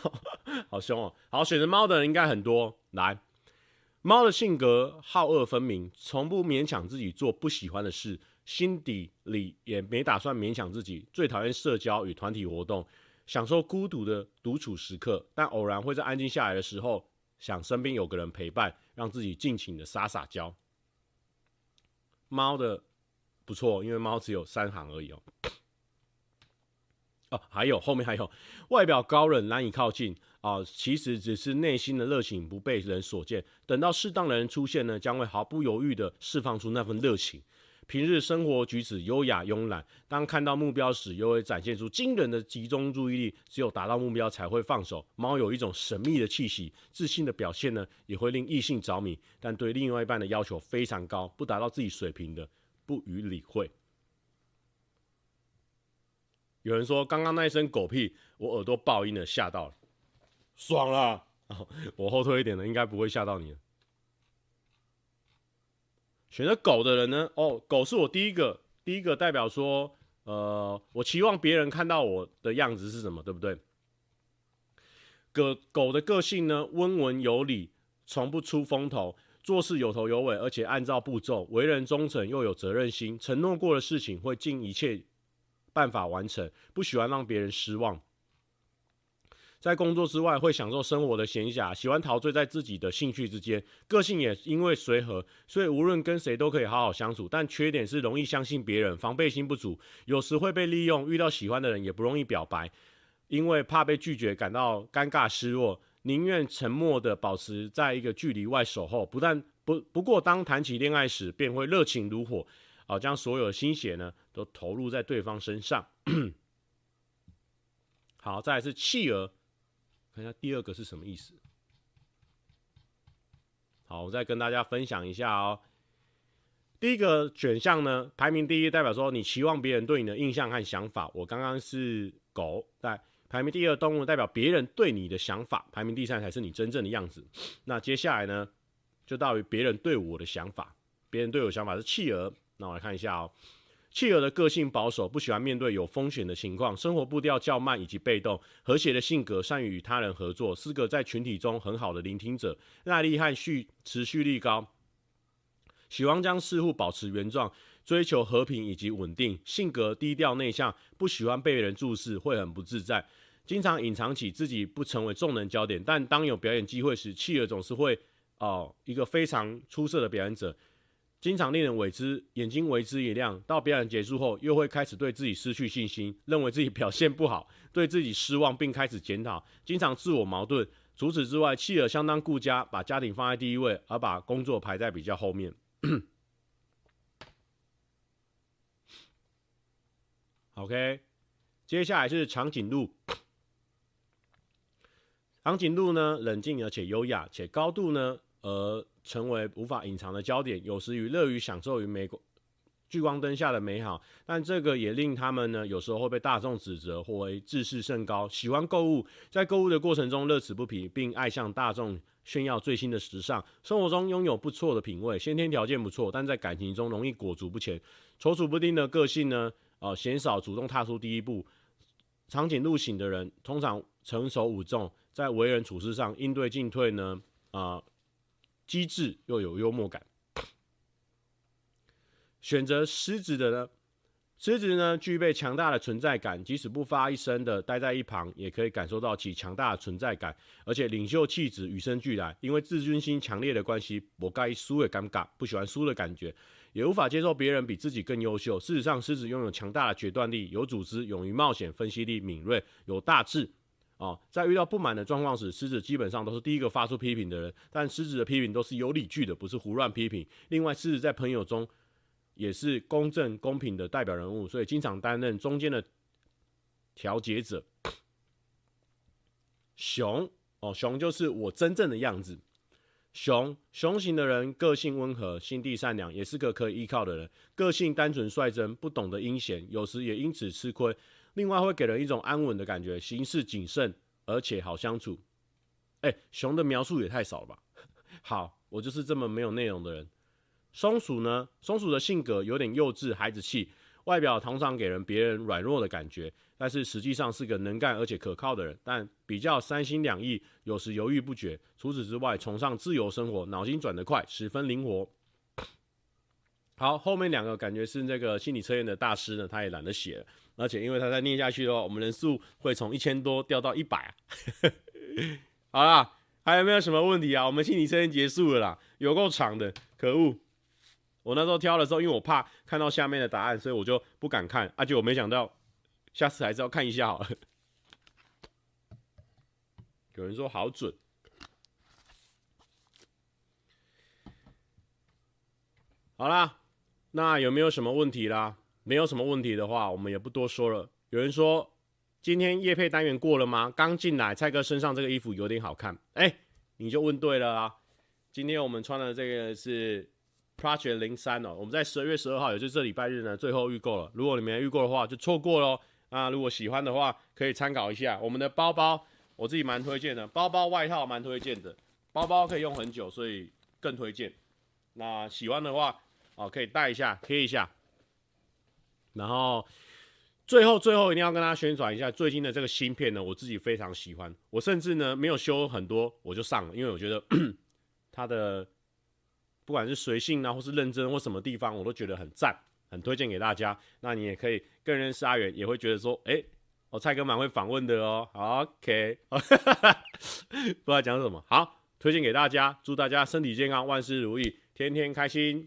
好凶哦！好，选择猫的人应该很多。来，猫的性格好恶分明，从不勉强自己做不喜欢的事，心底里也没打算勉强自己。最讨厌社交与团体活动，享受孤独的独处时刻，但偶然会在安静下来的时候，想身边有个人陪伴，让自己尽情的撒撒娇。猫的。”不错，因为猫只有三行而已哦。哦，还有后面还有，外表高冷难以靠近啊，其实只是内心的热情不被人所见。等到适当的人出现呢，将会毫不犹豫地释放出那份热情。平日生活举止优雅慵懒，当看到目标时，又会展现出惊人的集中注意力。只有达到目标才会放手。猫有一种神秘的气息，自信的表现呢，也会令异性着迷，但对另外一半的要求非常高，不达到自己水平的。不予理会。有人说，刚刚那一声狗屁，我耳朵爆音了，吓到了，爽了。我后退一点了，应该不会吓到你。选择狗的人呢？哦，狗是我第一个，第一个代表说，呃，我期望别人看到我的样子是什么，对不对？狗狗的个性呢，温文有礼，从不出风头。做事有头有尾，而且按照步骤，为人忠诚又有责任心，承诺过的事情会尽一切办法完成，不喜欢让别人失望。在工作之外，会享受生活的闲暇，喜欢陶醉在自己的兴趣之间。个性也因为随和，所以无论跟谁都可以好好相处。但缺点是容易相信别人，防备心不足，有时会被利用。遇到喜欢的人也不容易表白，因为怕被拒绝，感到尴尬失落。宁愿沉默的保持在一个距离外守候，不但不不过，当谈起恋爱时，便会热情如火，啊，将所有的心血呢都投入在对方身上。好，再来是企鹅，看一下第二个是什么意思。好，我再跟大家分享一下哦。第一个选项呢，排名第一，代表说你期望别人对你的印象和想法。我刚刚是狗，在。排名第二动物代表别人对你的想法，排名第三才是你真正的样子。那接下来呢，就到于别人对我的想法。别人对我想法是企鹅。那我来看一下哦，企鹅的个性保守，不喜欢面对有风险的情况，生活步调较慢以及被动，和谐的性格，善于与他人合作，是个在群体中很好的聆听者，耐力和续持续力高，喜欢将事物保持原状。追求和平以及稳定，性格低调内向，不喜欢被人注视，会很不自在。经常隐藏起自己不成为众人焦点，但当有表演机会时，契尔总是会哦一个非常出色的表演者，经常令人为之眼睛为之一亮。到表演结束后，又会开始对自己失去信心，认为自己表现不好，对自己失望，并开始检讨，经常自我矛盾。除此之外，契尔相当顾家，把家庭放在第一位，而把工作排在比较后面。OK，接下来是长颈鹿。长颈鹿呢，冷静而且优雅，且高度呢，而成为无法隐藏的焦点。有时于乐于享受于美国聚光灯下的美好，但这个也令他们呢，有时候会被大众指责或为自视甚高。喜欢购物，在购物的过程中乐此不疲，并爱向大众炫耀最新的时尚。生活中拥有不错的品味，先天条件不错，但在感情中容易裹足不前，踌躇不定的个性呢？呃，鲜少主动踏出第一步。长颈鹿型的人通常成熟稳重，在为人处事上应对进退呢，啊、机智又有幽默感。选择狮子的呢，狮子呢具备强大的存在感，即使不发一声的待在一旁，也可以感受到其强大的存在感，而且领袖气质与生俱来。因为自尊心强烈的关系，不该输的尴尬，不喜欢输的感觉。也无法接受别人比自己更优秀。事实上，狮子拥有强大的决断力，有组织，勇于冒险，分析力敏锐，有大志。哦，在遇到不满的状况时，狮子基本上都是第一个发出批评的人。但狮子的批评都是有理据的，不是胡乱批评。另外，狮子在朋友中也是公正公平的代表人物，所以经常担任中间的调节者。熊哦，熊就是我真正的样子。熊熊型的人个性温和，心地善良，也是个可以依靠的人。个性单纯率真，不懂得阴险，有时也因此吃亏。另外会给人一种安稳的感觉，行事谨慎，而且好相处。哎、熊的描述也太少了吧？好，我就是这么没有内容的人。松鼠呢？松鼠的性格有点幼稚，孩子气。外表通常给人别人软弱的感觉，但是实际上是个能干而且可靠的人，但比较三心两意，有时犹豫不决。除此之外，崇尚自由生活，脑筋转得快，十分灵活。好，后面两个感觉是那个心理测验的大师呢，他也懒得写了，而且因为他再念下去的话，我们人数会从一千多掉到一百啊。好啦，还有没有什么问题啊？我们心理测验结束了啦，有够长的，可恶。我那时候挑的时候，因为我怕看到下面的答案，所以我就不敢看。而且我没想到，下次还是要看一下好了。有人说好准。好啦，那有没有什么问题啦？没有什么问题的话，我们也不多说了。有人说今天业配单元过了吗？刚进来，蔡哥身上这个衣服有点好看。哎、你就问对了啊！今天我们穿的这个是。Project 零三哦，我们在十二月十二号，也就是这礼拜日呢，最后预购了。如果你没预购的话，就错过喽。啊，如果喜欢的话，可以参考一下我们的包包，我自己蛮推荐的。包包外套蛮推荐的，包包可以用很久，所以更推荐。那喜欢的话，哦，可以带一下，贴一下。然后最后最后一定要跟大家宣传一下最近的这个新片呢，我自己非常喜欢。我甚至呢没有修很多，我就上了，因为我觉得 它的。不管是随性啊，或是认真或什么地方，我都觉得很赞，很推荐给大家。那你也可以更认识阿元，也会觉得说，哎、欸，我蔡哥蛮会访问的哦。OK，不知道讲什么，好，推荐给大家，祝大家身体健康，万事如意，天天开心。